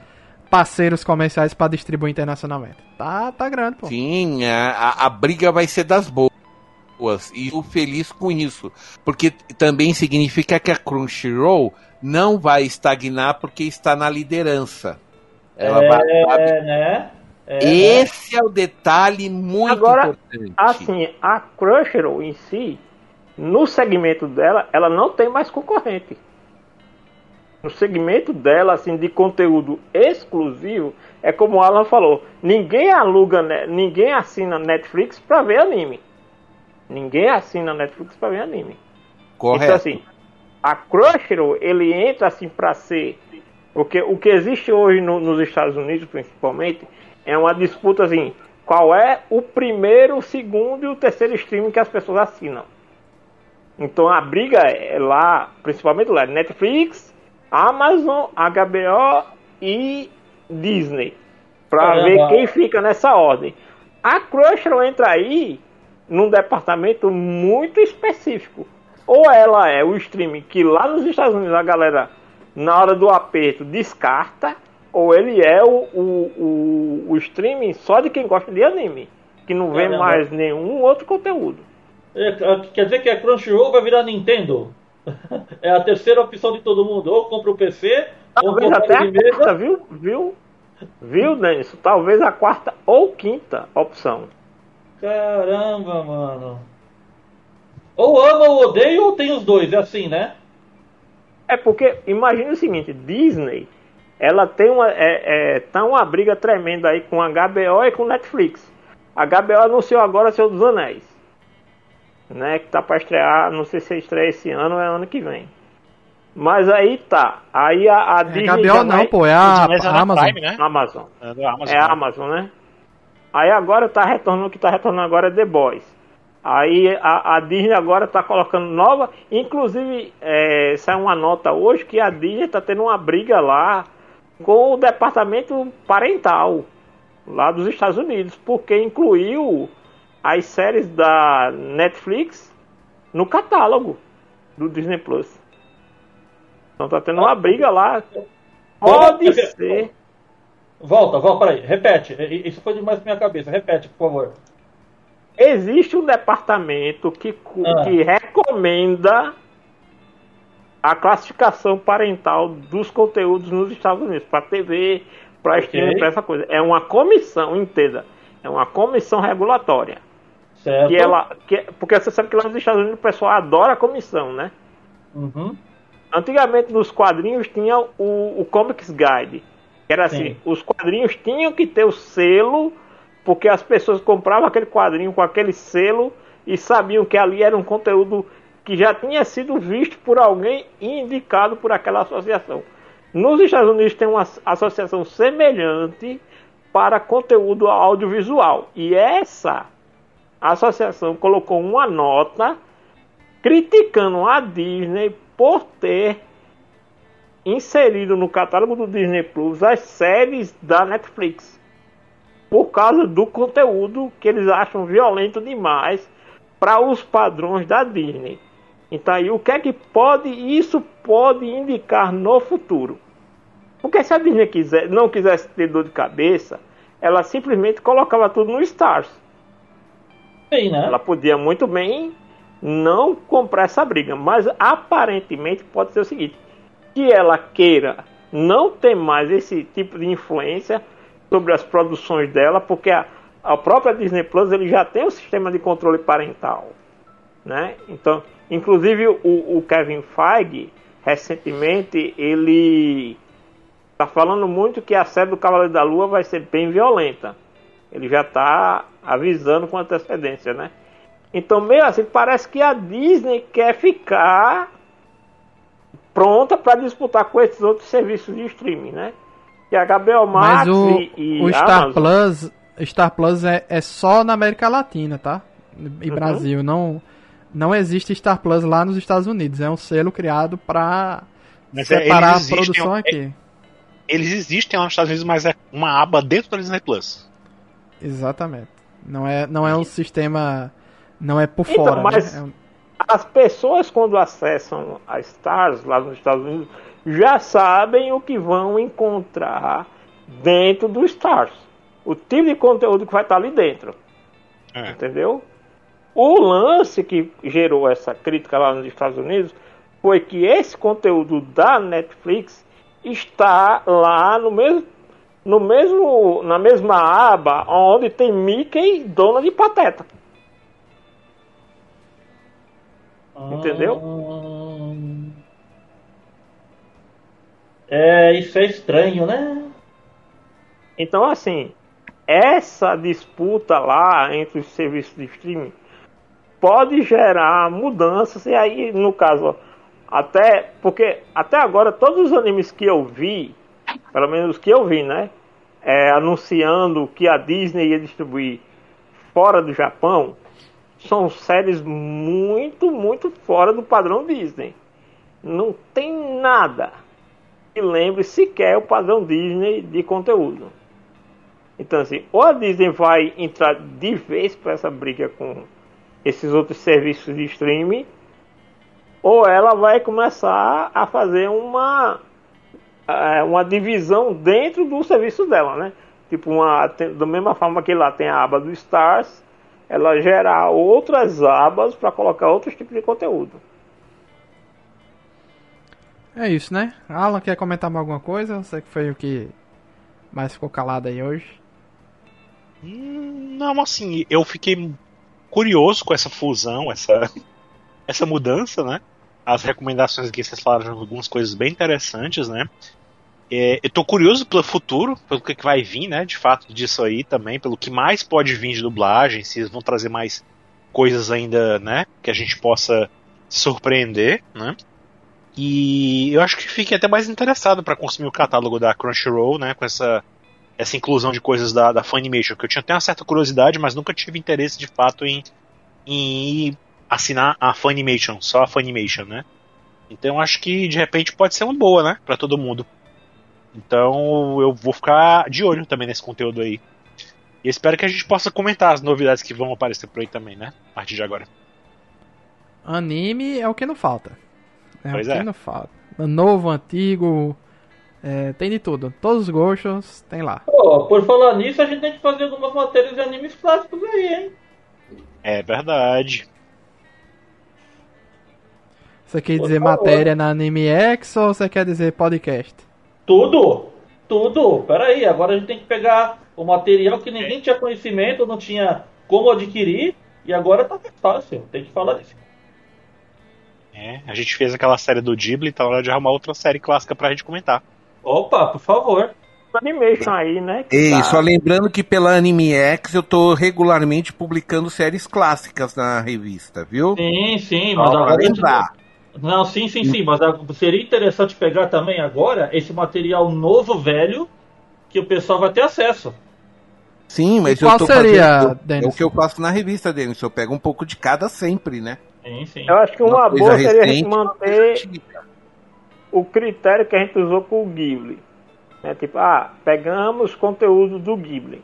parceiros comerciais para distribuir internacionalmente. Tá, tá grande, pô. Sim, a, a briga vai ser das boas. E eu feliz com isso. Porque também significa que a Crunchyroll não vai estagnar porque está na liderança. Ela é, vai, né? É, Esse é o detalhe muito Agora, importante. Assim, a Crunchyroll em si, no segmento dela, ela não tem mais concorrente no segmento dela, assim, de conteúdo exclusivo, é como o Alan falou, ninguém aluga, ninguém assina Netflix para ver anime. Ninguém assina Netflix para ver anime. Correto. Então, assim, a Crunchyroll, ele entra, assim, para ser... Porque o que existe hoje no, nos Estados Unidos, principalmente, é uma disputa, assim, qual é o primeiro, o segundo e o terceiro streaming que as pessoas assinam. Então a briga é lá, principalmente lá, Netflix, Amazon, HBO e Disney. Para ver quem fica nessa ordem. A Crunchyroll entra aí num departamento muito específico. Ou ela é o streaming que lá nos Estados Unidos a galera, na hora do aperto, descarta, ou ele é o, o, o, o streaming só de quem gosta de anime, que não vê Caramba. mais nenhum outro conteúdo. É, quer dizer que a Crunchyroll vai virar Nintendo? É a terceira opção de todo mundo. Ou compra o PC, ou Talvez compra até a mesa. quarta, viu? Viu? Viu, Denison? Talvez a quarta ou quinta opção. Caramba, mano. Ou ama ou odeia, ou tem os dois. É assim, né? É porque, imagine o seguinte, Disney, ela tem uma, é, é, tá uma briga tremenda aí com a HBO e com Netflix. A HBO anunciou agora Senhor dos Anéis, né, que tá para estrear, não sei se estreia esse ano ou é ano que vem. Mas aí tá, aí a, a É Disney HBO não, vai- pô, é a, Mas é a Amazon. Prime, né? Amazon. É Amazon. É a Amazon, né? Aí agora tá retornando, o que tá retornando agora é The Boys. Aí a, a Disney agora tá colocando nova, inclusive é, saiu uma nota hoje que a Disney tá tendo uma briga lá com o departamento parental lá dos Estados Unidos, porque incluiu as séries da Netflix no catálogo do Disney Plus. Então tá tendo uma briga lá. Pode ser. Volta, volta, peraí. Repete. Isso foi demais pra minha cabeça. Repete, por favor. Existe um departamento que, Ah. que recomenda a classificação parental dos conteúdos nos Estados Unidos, para TV, para streaming, para essa coisa. É uma comissão, entenda. É uma comissão regulatória. Certo. Que ela, que, porque você sabe que lá nos Estados Unidos o pessoal adora a comissão, né? Uhum. Antigamente nos quadrinhos tinha o, o Comics Guide. Que era assim, Sim. os quadrinhos tinham que ter o selo, porque as pessoas compravam aquele quadrinho com aquele selo e sabiam que ali era um conteúdo que já tinha sido visto por alguém indicado por aquela associação. Nos Estados Unidos tem uma associação semelhante para conteúdo audiovisual. E essa associação colocou uma nota criticando a Disney por ter inserido no catálogo do Disney Plus as séries da Netflix por causa do conteúdo que eles acham violento demais para os padrões da Disney. Então aí o que é que pode isso pode indicar no futuro? Porque se a Disney quiser, não quisesse ter dor de cabeça, ela simplesmente colocava tudo no Stars. Sim, né? Ela podia muito bem não comprar essa briga, mas aparentemente pode ser o seguinte: que ela queira não ter mais esse tipo de influência sobre as produções dela, porque a, a própria Disney Plus ele já tem um sistema de controle parental, né? Então, inclusive o, o Kevin Feige recentemente ele está falando muito que a série do Cavaleiro da Lua vai ser bem violenta. Ele já está avisando com antecedência, né? Então, meio assim, parece que a Disney quer ficar pronta para disputar com esses outros serviços de streaming, né? E a HBO Max Mas o, e, e o Star Amazon, Plus, Star Plus é, é só na América Latina, tá? E Uhum. Brasil. Não, não existe Star Plus lá nos Estados Unidos. É um selo criado pra Mas é, separar a eles existem, produção é- aqui. Eles existem lá nos Estados Unidos, mas é uma aba dentro da Disney Plus. Exatamente. Não é, não é um sistema. Não é por Então, fora. mas- né? É um- as pessoas quando acessam a Stars lá nos Estados Unidos já sabem o que vão encontrar dentro do Stars. O tipo de conteúdo que vai estar ali dentro. É. Entendeu? O lance que gerou essa crítica lá nos Estados Unidos foi que esse conteúdo da Netflix está lá no mesmo, no mesmo na mesma aba onde tem Mickey e Donald e Pateta. Entendeu? Hum. É, isso é estranho, né? Então, assim, essa disputa lá entre os serviços de streaming pode gerar mudanças, e aí, no caso, até. Porque até agora, todos os animes que eu vi, pelo menos os que eu vi, né? é, anunciando que a Disney ia distribuir fora do Japão, são séries muito, muito fora do padrão Disney. Não tem nada que lembre sequer o padrão Disney de conteúdo. Então, assim, ou a Disney vai entrar de vez para essa briga com esses outros serviços de streaming, ou ela vai começar a fazer uma é, uma divisão dentro do serviço dela, né? Tipo, uma, tem, da mesma forma que lá tem a aba do Stars, ela gera outras abas para colocar outros tipos de conteúdo. É isso, né? Alan, quer comentar mais alguma coisa? Você que foi o que mais ficou calado aí hoje. Hum, Não, assim, eu fiquei curioso com essa fusão, essa, essa mudança, né? As recomendações aqui, vocês falaram algumas coisas bem interessantes, né? É, eu tô curioso pelo futuro, pelo que, que vai vir, né? De fato, disso aí também, pelo que mais pode vir de dublagem, se eles vão trazer mais coisas ainda, né? Que a gente possa surpreender, né? E eu acho que fiquei até mais interessado para consumir o catálogo da Crunchyroll, né? Com essa, essa inclusão de coisas da, da Funimation, que eu tinha até uma certa curiosidade, mas nunca tive interesse de fato em, em assinar a Funimation, só a Funimation, né? Então acho que de repente pode ser uma boa, né? Pra todo mundo. Então eu vou ficar de olho também nesse conteúdo aí. E espero que a gente possa comentar as novidades que vão aparecer por aí também, né? A partir de agora. Anime é o que não falta. É Pois o que é. não falta. Novo, antigo, é, tem de tudo. Todos os gostos tem lá. Pô, por falar nisso, a gente tem que fazer algumas matérias de animes clássicos aí, hein? É verdade. Você quer Por dizer favor. matéria na Anime X ou você quer dizer podcast? Tudo! Tudo! Peraí, agora a gente tem que pegar o material que ninguém tinha conhecimento, não tinha como adquirir, e agora tá mais fácil. Tem que falar disso. É, a gente fez aquela série do Ghibli, tá na hora de arrumar outra série clássica pra gente comentar. Opa, por favor. Animation aí, né? que Ei, tá- só lembrando que pela Anime X eu tô regularmente publicando séries clássicas na revista, viu? Sim, sim, mas agora. lembrar. Não, sim, sim, sim, mas seria interessante pegar também agora esse material novo, velho, que o pessoal vai ter acesso. Sim, mas E qual eu tô seria, fazendo. É o que eu faço na revista, Denis. Eu pego um pouco de cada sempre, né? Sim, sim. Eu acho que uma, coisa boa seria a gente recente, uma manter. O critério que a gente usou com o Ghibli. Né? Tipo, ah, pegamos conteúdo do Ghibli.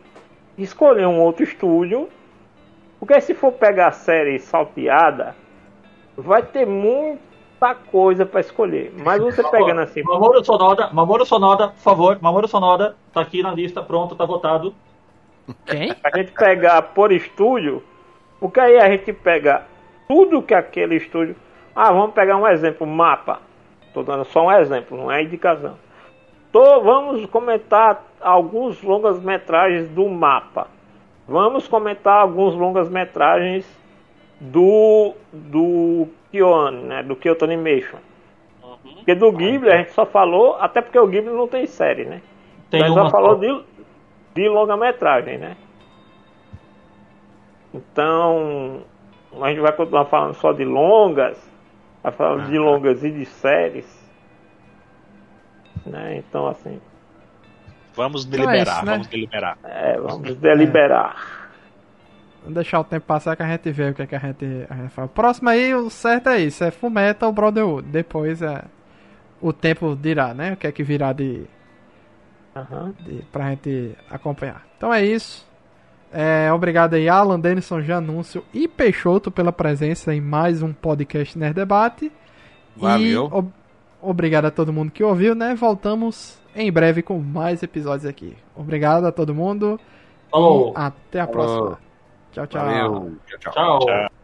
Escolher um outro estúdio. Porque se for pegar a série salteada, vai ter muita coisa para escolher. Mas você pegando assim, Mamoru Sonoda, Mamoru Sonoda, por favor, Mamoru Sonoda, tá aqui na lista, pronto, tá votado. Quem? a gente pegar por estúdio, porque aí a gente pega tudo que aquele estúdio. Ah, vamos pegar um exemplo, mapa. Tô dando só um exemplo, não é indicação. Tô, vamos comentar alguns longas metragens do mapa. Vamos comentar alguns longas metragens do do Kyoane, né, do Kyoto Animation. Porque do Ghibli a gente só falou, até porque o Ghibli não tem série, né? Tem Mas já falou de, de longa-metragem, né? Então, a gente vai continuar falando só de longas, vai falando de longas e de séries. Né? Então, assim, Vamos Então é deliberar, isso, né? vamos deliberar. é, vamos deliberar. Vamos deixar o tempo passar que a gente vê o que, é que a, gente, a gente fala. Próximo aí, o certo é isso: é Fullmetal Brotherhood. Depois é. O tempo dirá, né? O que é que virá de, Aham. de, pra gente acompanhar. Então é isso. É, obrigado aí, Alan, Denison, Janúncio e Peixoto pela presença em mais um podcast Nerd Debate. Valeu. E ob- obrigado a todo mundo que ouviu, né? Voltamos em breve com mais episódios aqui. Obrigado a todo mundo. Falou. E até a Falou. próxima. Tchau, tchau. Valeu. Tchau, tchau. Tchau. Tchau.